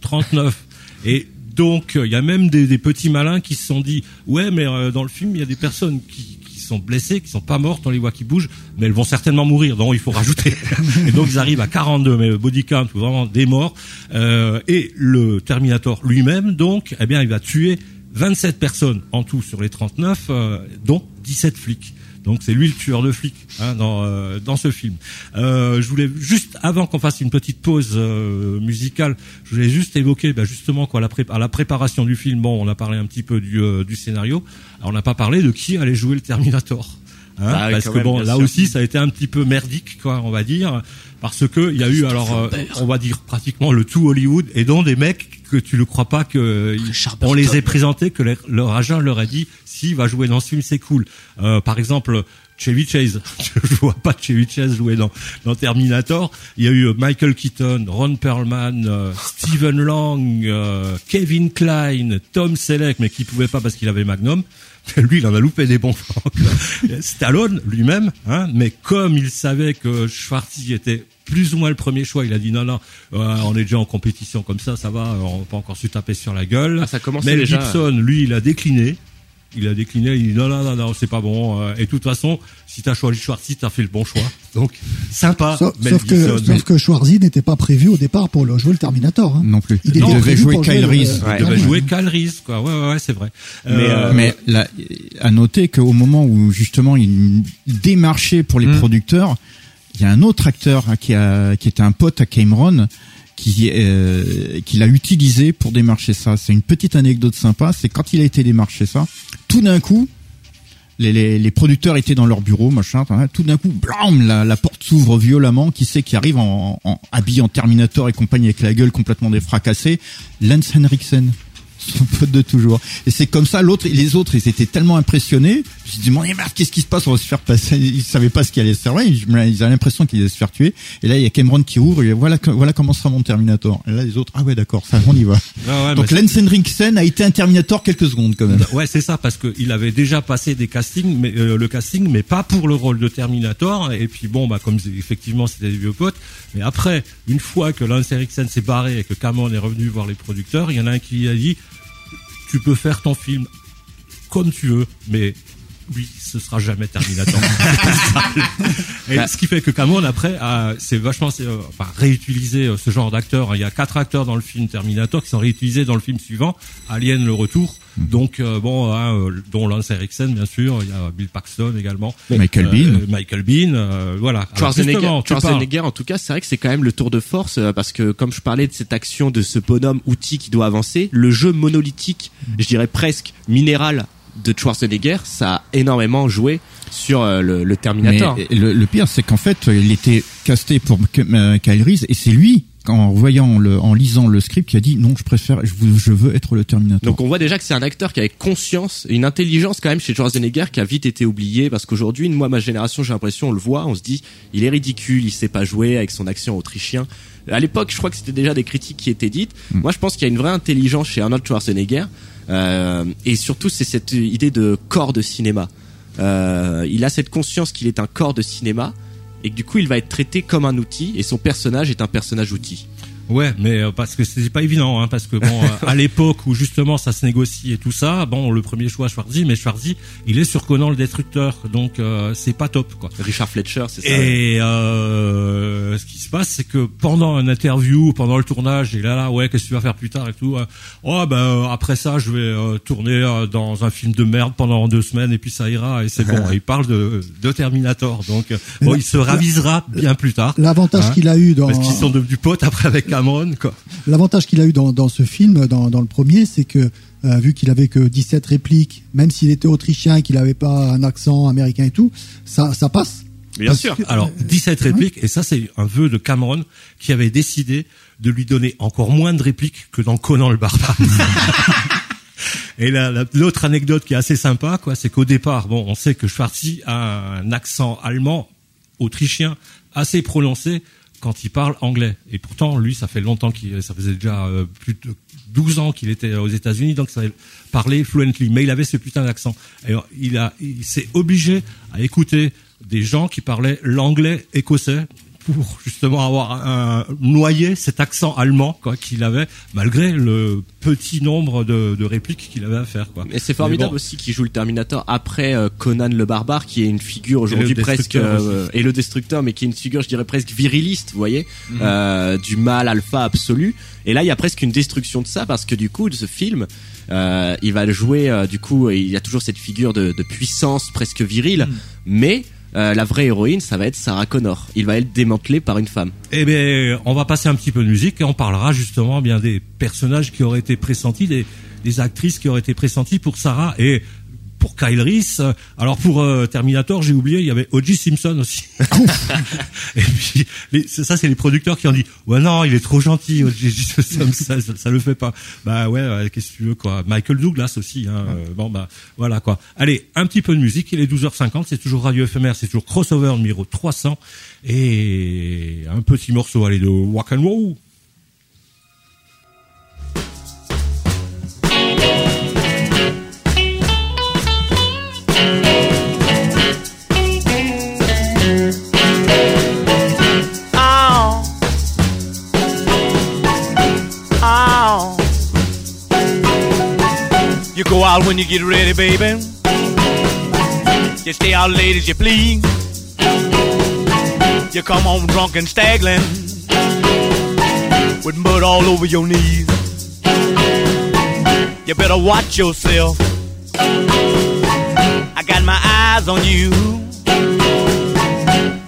39 et donc euh, il y a même des, des petits malins qui se sont dit ouais mais euh, dans le film il y a des personnes qui, qui sont blessées qui sont pas mortes on les voit qui bougent mais elles vont certainement mourir. Donc il faut rajouter. Et donc ils arrivent à 42 mais le body count vraiment des morts. Euh, et le Terminator lui-même donc eh bien il va tuer 27 personnes en tout sur les 39 euh, dont 17 flics donc c'est lui le tueur de flics hein, dans euh, dans ce film. Euh, je voulais juste avant qu'on fasse une petite pause euh, musicale, je voulais juste évoquer bah, justement quoi la à la préparation du film. Bon, on a parlé un petit peu du euh, du scénario. Alors, on n'a pas parlé de qui allait jouer le Terminator. Hein, Bah oui, parce que même, bon, là sûr. aussi, ça a été un petit peu merdique, quoi, on va dire, parce que il y a eu alors, euh, on va dire pratiquement le tout Hollywood, et dont des mecs que tu ne crois pas que ils- on les ait présentés, que leur, agent leur a dit, s'il va jouer dans ce film, c'est cool. Euh, par exemple. Chevy Chase, je vois pas Chevy Chase jouer dans, dans Terminator. Il y a eu euh, Michael Keaton, Ron Perlman, euh, Stephen Lang, euh, Kevin Klein, Tom Selleck, mais qui pouvait pas parce qu'il avait Magnum. Lui, il en a loupé des bons. Stallone lui-même, hein, mais comme il savait que Schwarzy était plus ou moins le premier choix, il a dit non non, euh, on est déjà en compétition comme ça, ça va, on va pas encore se taper sur la gueule. Ah, ça commençait Mel déjà. Gibson, lui, il a décliné. il a décliné, il dit non, non, non, non, c'est pas bon. euh, Et de toute façon, si t'as choisi Schwarzy, t'as fait le bon choix. Donc, sympa, Sauf, Mel sauf que, mais- sauf que Schwarzy n'était pas prévu au départ pour le jouer le Terminator. Hein. Non plus. Il, Non, était il devait prévu jouer pour Kyle le- Reese. Il devait ouais. jouer Kyle Reese, quoi. Ouais, ouais, ouais, c'est vrai. Mais, Euh, euh, Mais là, à noter qu'au moment où justement il démarchait pour les Mm. producteurs, il y a un autre acteur hein, qui, était un pote à Cameron qui, euh, l'a utilisé pour démarcher ça. C'est une petite anecdote sympa, c'est quand il a été démarché ça, tout d'un coup, les, producteurs étaient dans leur bureau, machin, tout d'un coup, blam, la, porte s'ouvre violemment, qui c'est qui arrive en, en habillé en Terminator et compagnie avec la gueule complètement défracassée Lance Henriksen son pote de toujours. Et c'est comme ça, l'autre, les autres, ils étaient tellement impressionnés. Je me dis, mais merde, qu'est-ce qui se passe? On va se faire passer. Ils savaient pas ce qui allait se faire. Ils ils avaient l'impression qu'ils allaient se faire tuer. Et là, il y a Cameron qui ouvre. Et voilà, voilà comment sera mon Terminator. Et là, les autres, ah ouais, d'accord, ça, on y va. Ah ouais, Donc, Lance Henriksen a été un Terminator quelques secondes, quand même. Ouais, c'est ça, parce que il avait déjà passé des castings, mais euh, le casting, mais pas pour le rôle de Terminator. Et puis bon, bah comme effectivement c'était des vieux potes, mais après, une fois que Lance Henriksen s'est barré et que Cameron est revenu voir les producteurs, il y en a un qui a dit tu peux faire ton film comme tu veux, mais oui, ce sera jamais Terminator. et ce qui fait que Cameron après, a- c'est vachement, c'est, euh, enfin, réutilisé euh, ce genre d'acteurs. Il y a quatre acteurs dans le film Terminator qui sont réutilisés dans le film suivant, Alien le retour. Donc euh, bon, hein, dont Lance Henriksen bien sûr, il y a Bill Paxton également, Michael Euh, Bean. Michael Bean, euh, voilà. Schwarzenegger, Schwarzenegger, en tout cas, c'est vrai que c'est quand même le tour de force parce que comme je parlais de cette action de ce bonhomme outil qui doit avancer, le jeu monolithique, je dirais presque minéral de Schwarzenegger, ça a énormément joué sur euh, le, le Terminator. Mais le, le pire, c'est qu'en fait, il était casté pour euh, Kyle Reese et c'est lui, en voyant le, en lisant le script, qui a dit non, je préfère, je, veux- je veux être le Terminator. Donc on voit déjà que c'est un acteur qui avait conscience, une intelligence quand même chez Schwarzenegger qui a vite été oublié parce qu'aujourd'hui, moi ma génération, j'ai l'impression, on le voit, on se dit, il est ridicule, il sait pas jouer avec son accent autrichien. À l'époque, je crois que c'était déjà des critiques qui étaient dites. Moi, je pense qu'il y a une vraie intelligence chez Arnold Schwarzenegger euh, et surtout c'est cette idée de corps de cinéma. Euh, il a cette conscience qu'il est un corps de cinéma et que du coup il va être traité comme un outil et son personnage est un personnage outil. Ouais, mais euh, parce que c'est pas évident, hein, parce que bon, euh, à l'époque où justement ça se négocie et tout ça, bon, le premier choix Schwarzy, mais Schwarzy, il est sur Conan le Destructeur, donc euh, c'est pas top, quoi. Richard Fletcher, c'est ça. Et euh, ce qui se passe, c'est que pendant un interview, pendant le tournage, il est là, ouais, qu'est-ce que tu vas faire plus tard et tout. euh, oh ben euh, après ça, je vais euh, tourner dans un film de merde pendant deux semaines et puis ça ira et c'est bon. il parle de, de Terminator, donc bon, il se ravisera bien plus tard. L'avantage Hein, qu'il a eu dans parce qu'ils sont devenus potes après avec Cameron, quoi. L'avantage qu'il a eu dans, dans ce film, dans, dans le premier, c'est que euh, vu qu'il avait que 17 répliques, même s'il était autrichien et qu'il n'avait pas un accent américain et tout, ça, ça passe. Parce que- Alors, 17 répliques, et ça, c'est un vœu de Cameron qui avait décidé de lui donner encore moins de répliques que dans Conan le barbare. et la- la- l'autre anecdote qui est assez sympa, quoi, c'est qu'au départ, bon, on sait que Schwarzy a un accent allemand, autrichien, assez prononcé quand il parle anglais. Et pourtant, lui, ça fait longtemps qu'il, ça faisait déjà euh, plus de 12 ans qu'il était aux États-Unis, donc ça parlait fluently. Mais il avait ce putain d'accent. Alors, il a, il s'est obligé à écouter des gens qui parlaient l'anglais écossais pour justement avoir un, noyer cet accent allemand quoi qu'il avait malgré le petit nombre de, de répliques qu'il avait à faire quoi. Et c'est formidable bon, aussi qu'il joue le Terminator après euh, Conan le barbare, qui est une figure aujourd'hui presque euh, aussi. et le destructeur, mais qui est une figure, je dirais presque viriliste, vous voyez, Mhm. euh, du mal alpha absolu. Et là, il y a presque une destruction de ça parce que du coup, de ce film, euh, il va le jouer. euh, du coup, il y a toujours cette figure de, de puissance presque virile, Mhm. mais euh, la vraie héroïne, ça va être Sarah Connor. Il va être démantelé par une femme. Eh bien, on va passer un petit peu de musique et on parlera justement bien des personnages qui auraient été pressentis, des, des actrices qui auraient été pressenties pour Sarah et pour Kyle Reese. Alors pour euh, Terminator, j'ai oublié, il y avait O.J. Simpson aussi. et puis les- ça, c'est les producteurs qui ont dit ouais non, il est trop gentil, O.J. Simpson, ça, ça, ça le fait pas. Bah ouais, qu'est-ce que tu veux quoi. Michael Douglas aussi. Hein, euh, bon bah voilà quoi. Allez, un petit peu de musique. Il est 12h50, c'est toujours Radio FMR, c'est toujours crossover numéro 300 et un petit morceau allez de Walk and Roll. You go out when you get ready, baby. You stay out late as you please. You come home drunk and staggering with mud all over your knees. You better watch yourself. I got my eyes on you.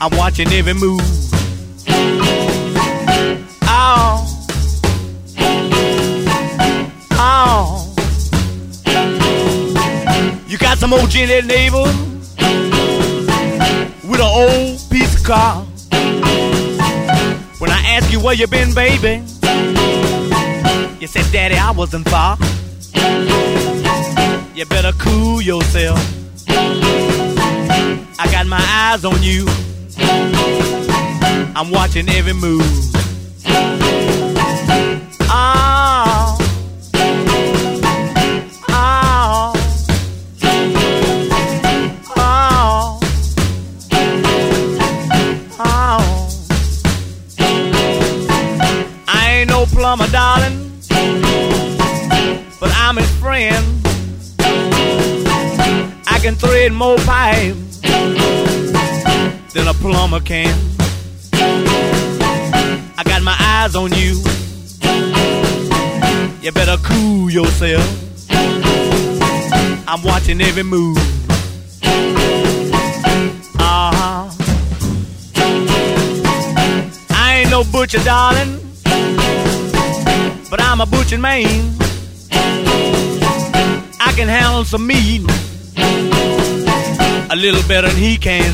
I'm watching every move. Some old gin head neighbor with an old piece of car. When I ask you where you been, baby, you said, Daddy, I wasn't far. You better cool yourself. I got my eyes on you. I'm watching every move. I'm his friend. I can thread more pipe than a plumber can. I got my eyes on you. You better cool yourself. I'm watching every move. Uh huh. I ain't no butcher, darling, but I'm a butcher man. I can handle some meat a little better than he can.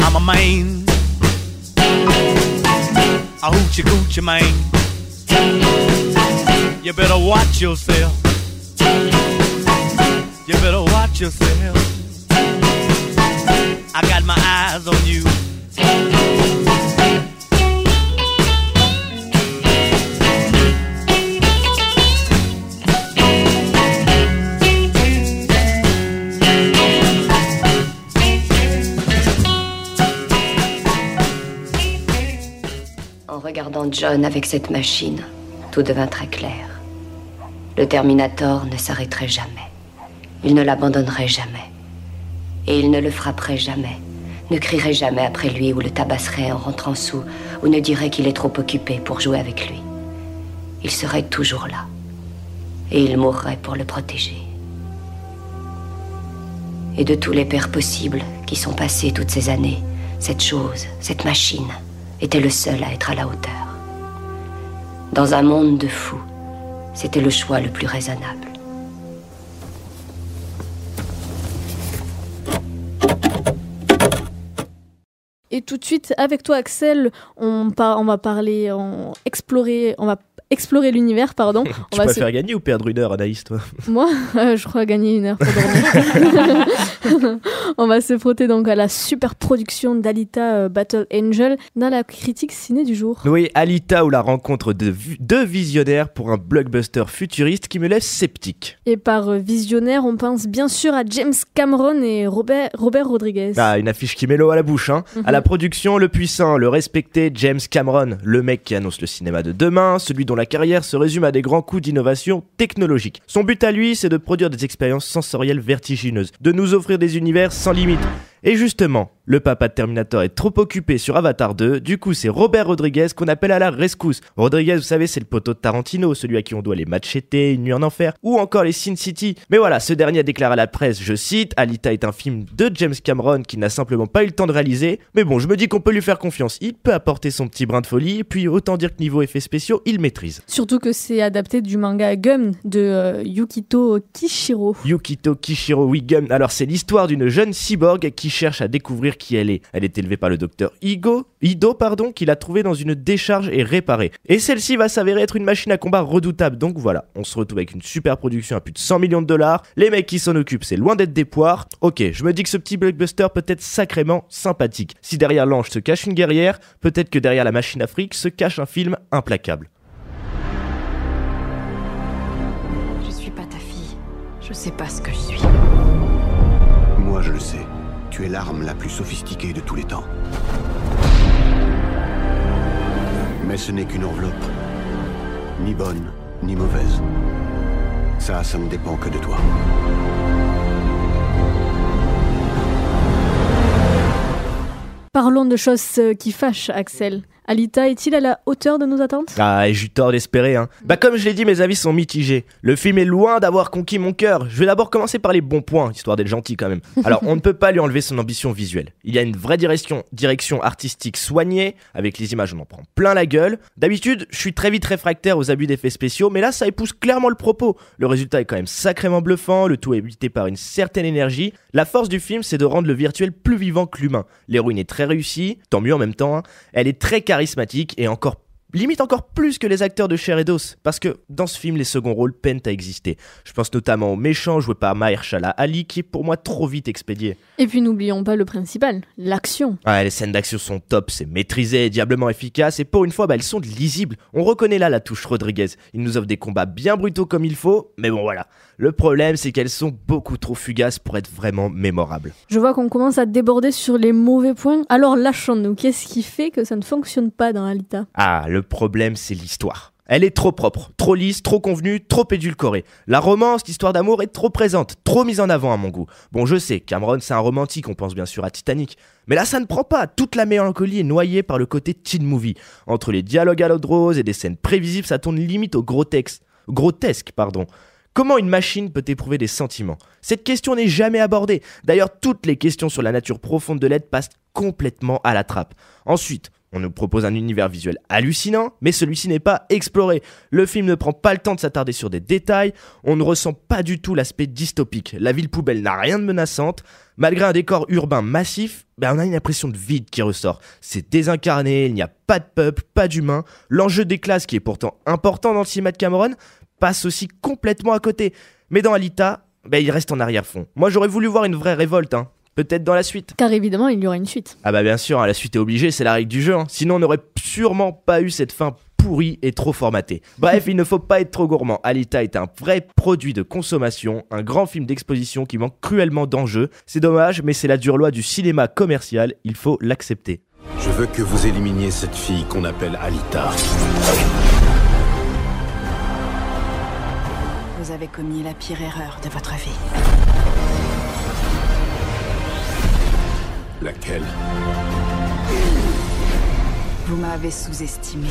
I'm a man, a hoochie coochie man. You better watch yourself. You better watch yourself. I got my eyes on you. John avec cette machine, tout devint très clair. Le Terminator ne s'arrêterait jamais. Il ne l'abandonnerait jamais. Et il ne le frapperait jamais, ne crierait jamais après lui ou le tabasserait en rentrant sous, ou ne dirait qu'il est trop occupé pour jouer avec lui. Il serait toujours là. Et il mourrait pour le protéger. Et de tous les pères possibles qui sont passés toutes ces années, cette chose, cette machine, était le seul à être à la hauteur. Dans un monde de fous, c'était le choix le plus raisonnable. Et tout de suite, avec toi, Axel, on, va parler, on explorer, on va explorer l'univers, pardon. Tu on va se- préfères gagner ou perdre une heure, Anaïs, toi? Moi, euh, je crois gagner une heure pour dormir. on va se frotter donc à la super production d'Alita euh, Battle Angel dans la critique ciné du jour. Oui, Alita ou la rencontre de deux visionnaires pour un blockbuster futuriste qui me laisse sceptique. Et par euh, visionnaire, on pense bien sûr à James Cameron et Robert, Robert Rodriguez. Ah, une affiche qui met l'eau à la bouche, hein. Mhm. À la production, le puissant, le respecté James Cameron, le mec qui annonce le cinéma de demain, celui dont la carrière se résume à des grands coups d'innovation technologique. Son but à lui, c'est de produire des expériences sensorielles vertigineuses, de nous offrir des univers sans limite. Et justement, le papa de Terminator est trop occupé sur Avatar 2, du coup c'est Robert Rodriguez qu'on appelle à la rescousse. Rodriguez, vous savez, c'est le poteau de Tarantino, celui à qui on doit les Machete, Une nuit en enfer, ou encore les Sin City. Mais voilà, ce dernier a déclaré à la presse, je cite, Alita est un film de James Cameron qui n'a simplement pas eu le temps de réaliser, mais bon, je me dis qu'on peut lui faire confiance, il peut apporter son petit brin de folie, et puis autant dire que niveau effets spéciaux, il maîtrise. Surtout que c'est adapté du manga Gum de euh, Yukito Kishiro. Yukito Kishiro Wigum. Alors c'est l'histoire d'une jeune cyborg qui cherche à découvrir qui elle est. Elle est élevée par le docteur Igo, Ido pardon, qui l'a trouvée dans une décharge et réparée. Et celle-ci va s'avérer être une machine à combat redoutable. Donc voilà, on se retrouve avec une super production à plus de 100 millions de dollars. Les mecs qui s'en occupent, c'est loin d'être des poires. Ok, je me dis que ce petit blockbuster peut être sacrément sympathique. Si derrière l'ange se cache une guerrière, peut-être que derrière la machine Afrique se cache un film implacable. Je suis pas ta fille. Je sais pas ce que je suis. Moi, je le sais. Tu es l'arme la plus sophistiquée de tous les temps. Mais ce n'est qu'une enveloppe. Ni bonne, ni mauvaise. Ça, ça ne dépend que de toi. Parlons de choses qui fâchent, Axel. Alita est-il à la hauteur de nos attentes? Ah, et j'ai eu tort d'espérer, hein. Bah, comme je l'ai dit, mes avis sont mitigés. Le film est loin d'avoir conquis mon cœur. Je vais d'abord commencer par les bons points, histoire d'être gentil quand même. Alors, on ne peut pas lui enlever son ambition visuelle. Il y a une vraie direction, direction artistique soignée. Avec les images, on en prend plein la gueule. D'habitude, je suis très vite réfractaire aux abus d'effets spéciaux, mais là, ça épouse clairement le propos. Le résultat est quand même sacrément bluffant, le tout est habité par une certaine énergie. La force du film, c'est de rendre le virtuel plus vivant que l'humain. L'héroïne est très réussie, tant mieux en même temps. hein. Elle est très charismatique et encore limite encore plus que les acteurs de chair et d'os, parce que dans ce film, les seconds rôles peinent à exister. Je pense notamment au méchant joué par Mahershala Ali, qui est pour moi trop vite expédié. Et puis n'oublions pas le principal, l'action. Ouais, les scènes d'action sont top, c'est maîtrisé, diablement efficace, et pour une fois, bah, elles sont lisibles. On reconnaît là la touche Rodriguez. Il nous offre des combats bien brutaux comme il faut, mais bon voilà. Le problème, c'est qu'elles sont beaucoup trop fugaces pour être vraiment mémorables. Je vois qu'on commence à déborder sur les mauvais points. Alors lâchons-nous. Qu'est-ce qui fait que ça ne fonctionne pas dans Alita? Ah, le problème, c'est l'histoire. Elle est trop propre, trop lisse, trop convenue, trop édulcorée. La romance, l'histoire d'amour est trop présente, trop mise en avant à mon goût. Bon, je sais, Cameron, c'est un romantique, on pense bien sûr à Titanic. Mais là, ça ne prend pas. Toute la mélancolie est noyée par le côté teen movie. Entre les dialogues à l'eau rose et des scènes prévisibles, ça tourne limite au grotesque. Grotesque, pardon. Comment une machine peut éprouver des sentiments? Cette question n'est jamais abordée. D'ailleurs, toutes les questions sur la nature profonde de l'aide passent complètement à la trappe. Ensuite, on nous propose un univers visuel hallucinant, mais celui-ci n'est pas exploré. Le film ne prend pas le temps de s'attarder sur des détails, on ne ressent pas du tout l'aspect dystopique. La ville poubelle n'a rien de menaçante. Malgré un décor urbain massif, ben on a une impression de vide qui ressort. C'est désincarné, il n'y a pas de peuple, pas d'humains. L'enjeu des classes, qui est pourtant important dans le cinéma de Cameron, passe aussi complètement à côté. Mais dans Alita, ben il reste en arrière-fond. Moi j'aurais voulu voir une vraie révolte, hein. Peut-être dans la suite. Car évidemment, il y aura une suite. Ah bah bien sûr, hein, la suite est obligée, c'est la règle du jeu. hein. Sinon on n'aurait sûrement pas eu cette fin pourrie et trop formatée. Bref, il ne faut pas être trop gourmand. Alita est un vrai produit de consommation, un grand film d'exposition qui manque cruellement d'enjeux. C'est dommage, mais c'est la dure loi du cinéma commercial, il faut l'accepter. Je veux que vous éliminiez cette fille qu'on appelle Alita. Vous avez commis la pire erreur de votre vie. Laquelle Vous m'avez sous-estimé.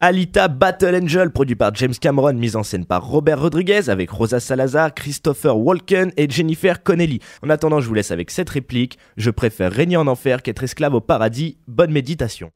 Alita Battle Angel, produit par James Cameron, mise en scène par Robert Rodriguez, avec Rosa Salazar, Christopher Walken et Jennifer Connelly. En attendant, je vous laisse avec cette réplique Je préfère régner en enfer qu'être esclave au paradis. Bonne méditation.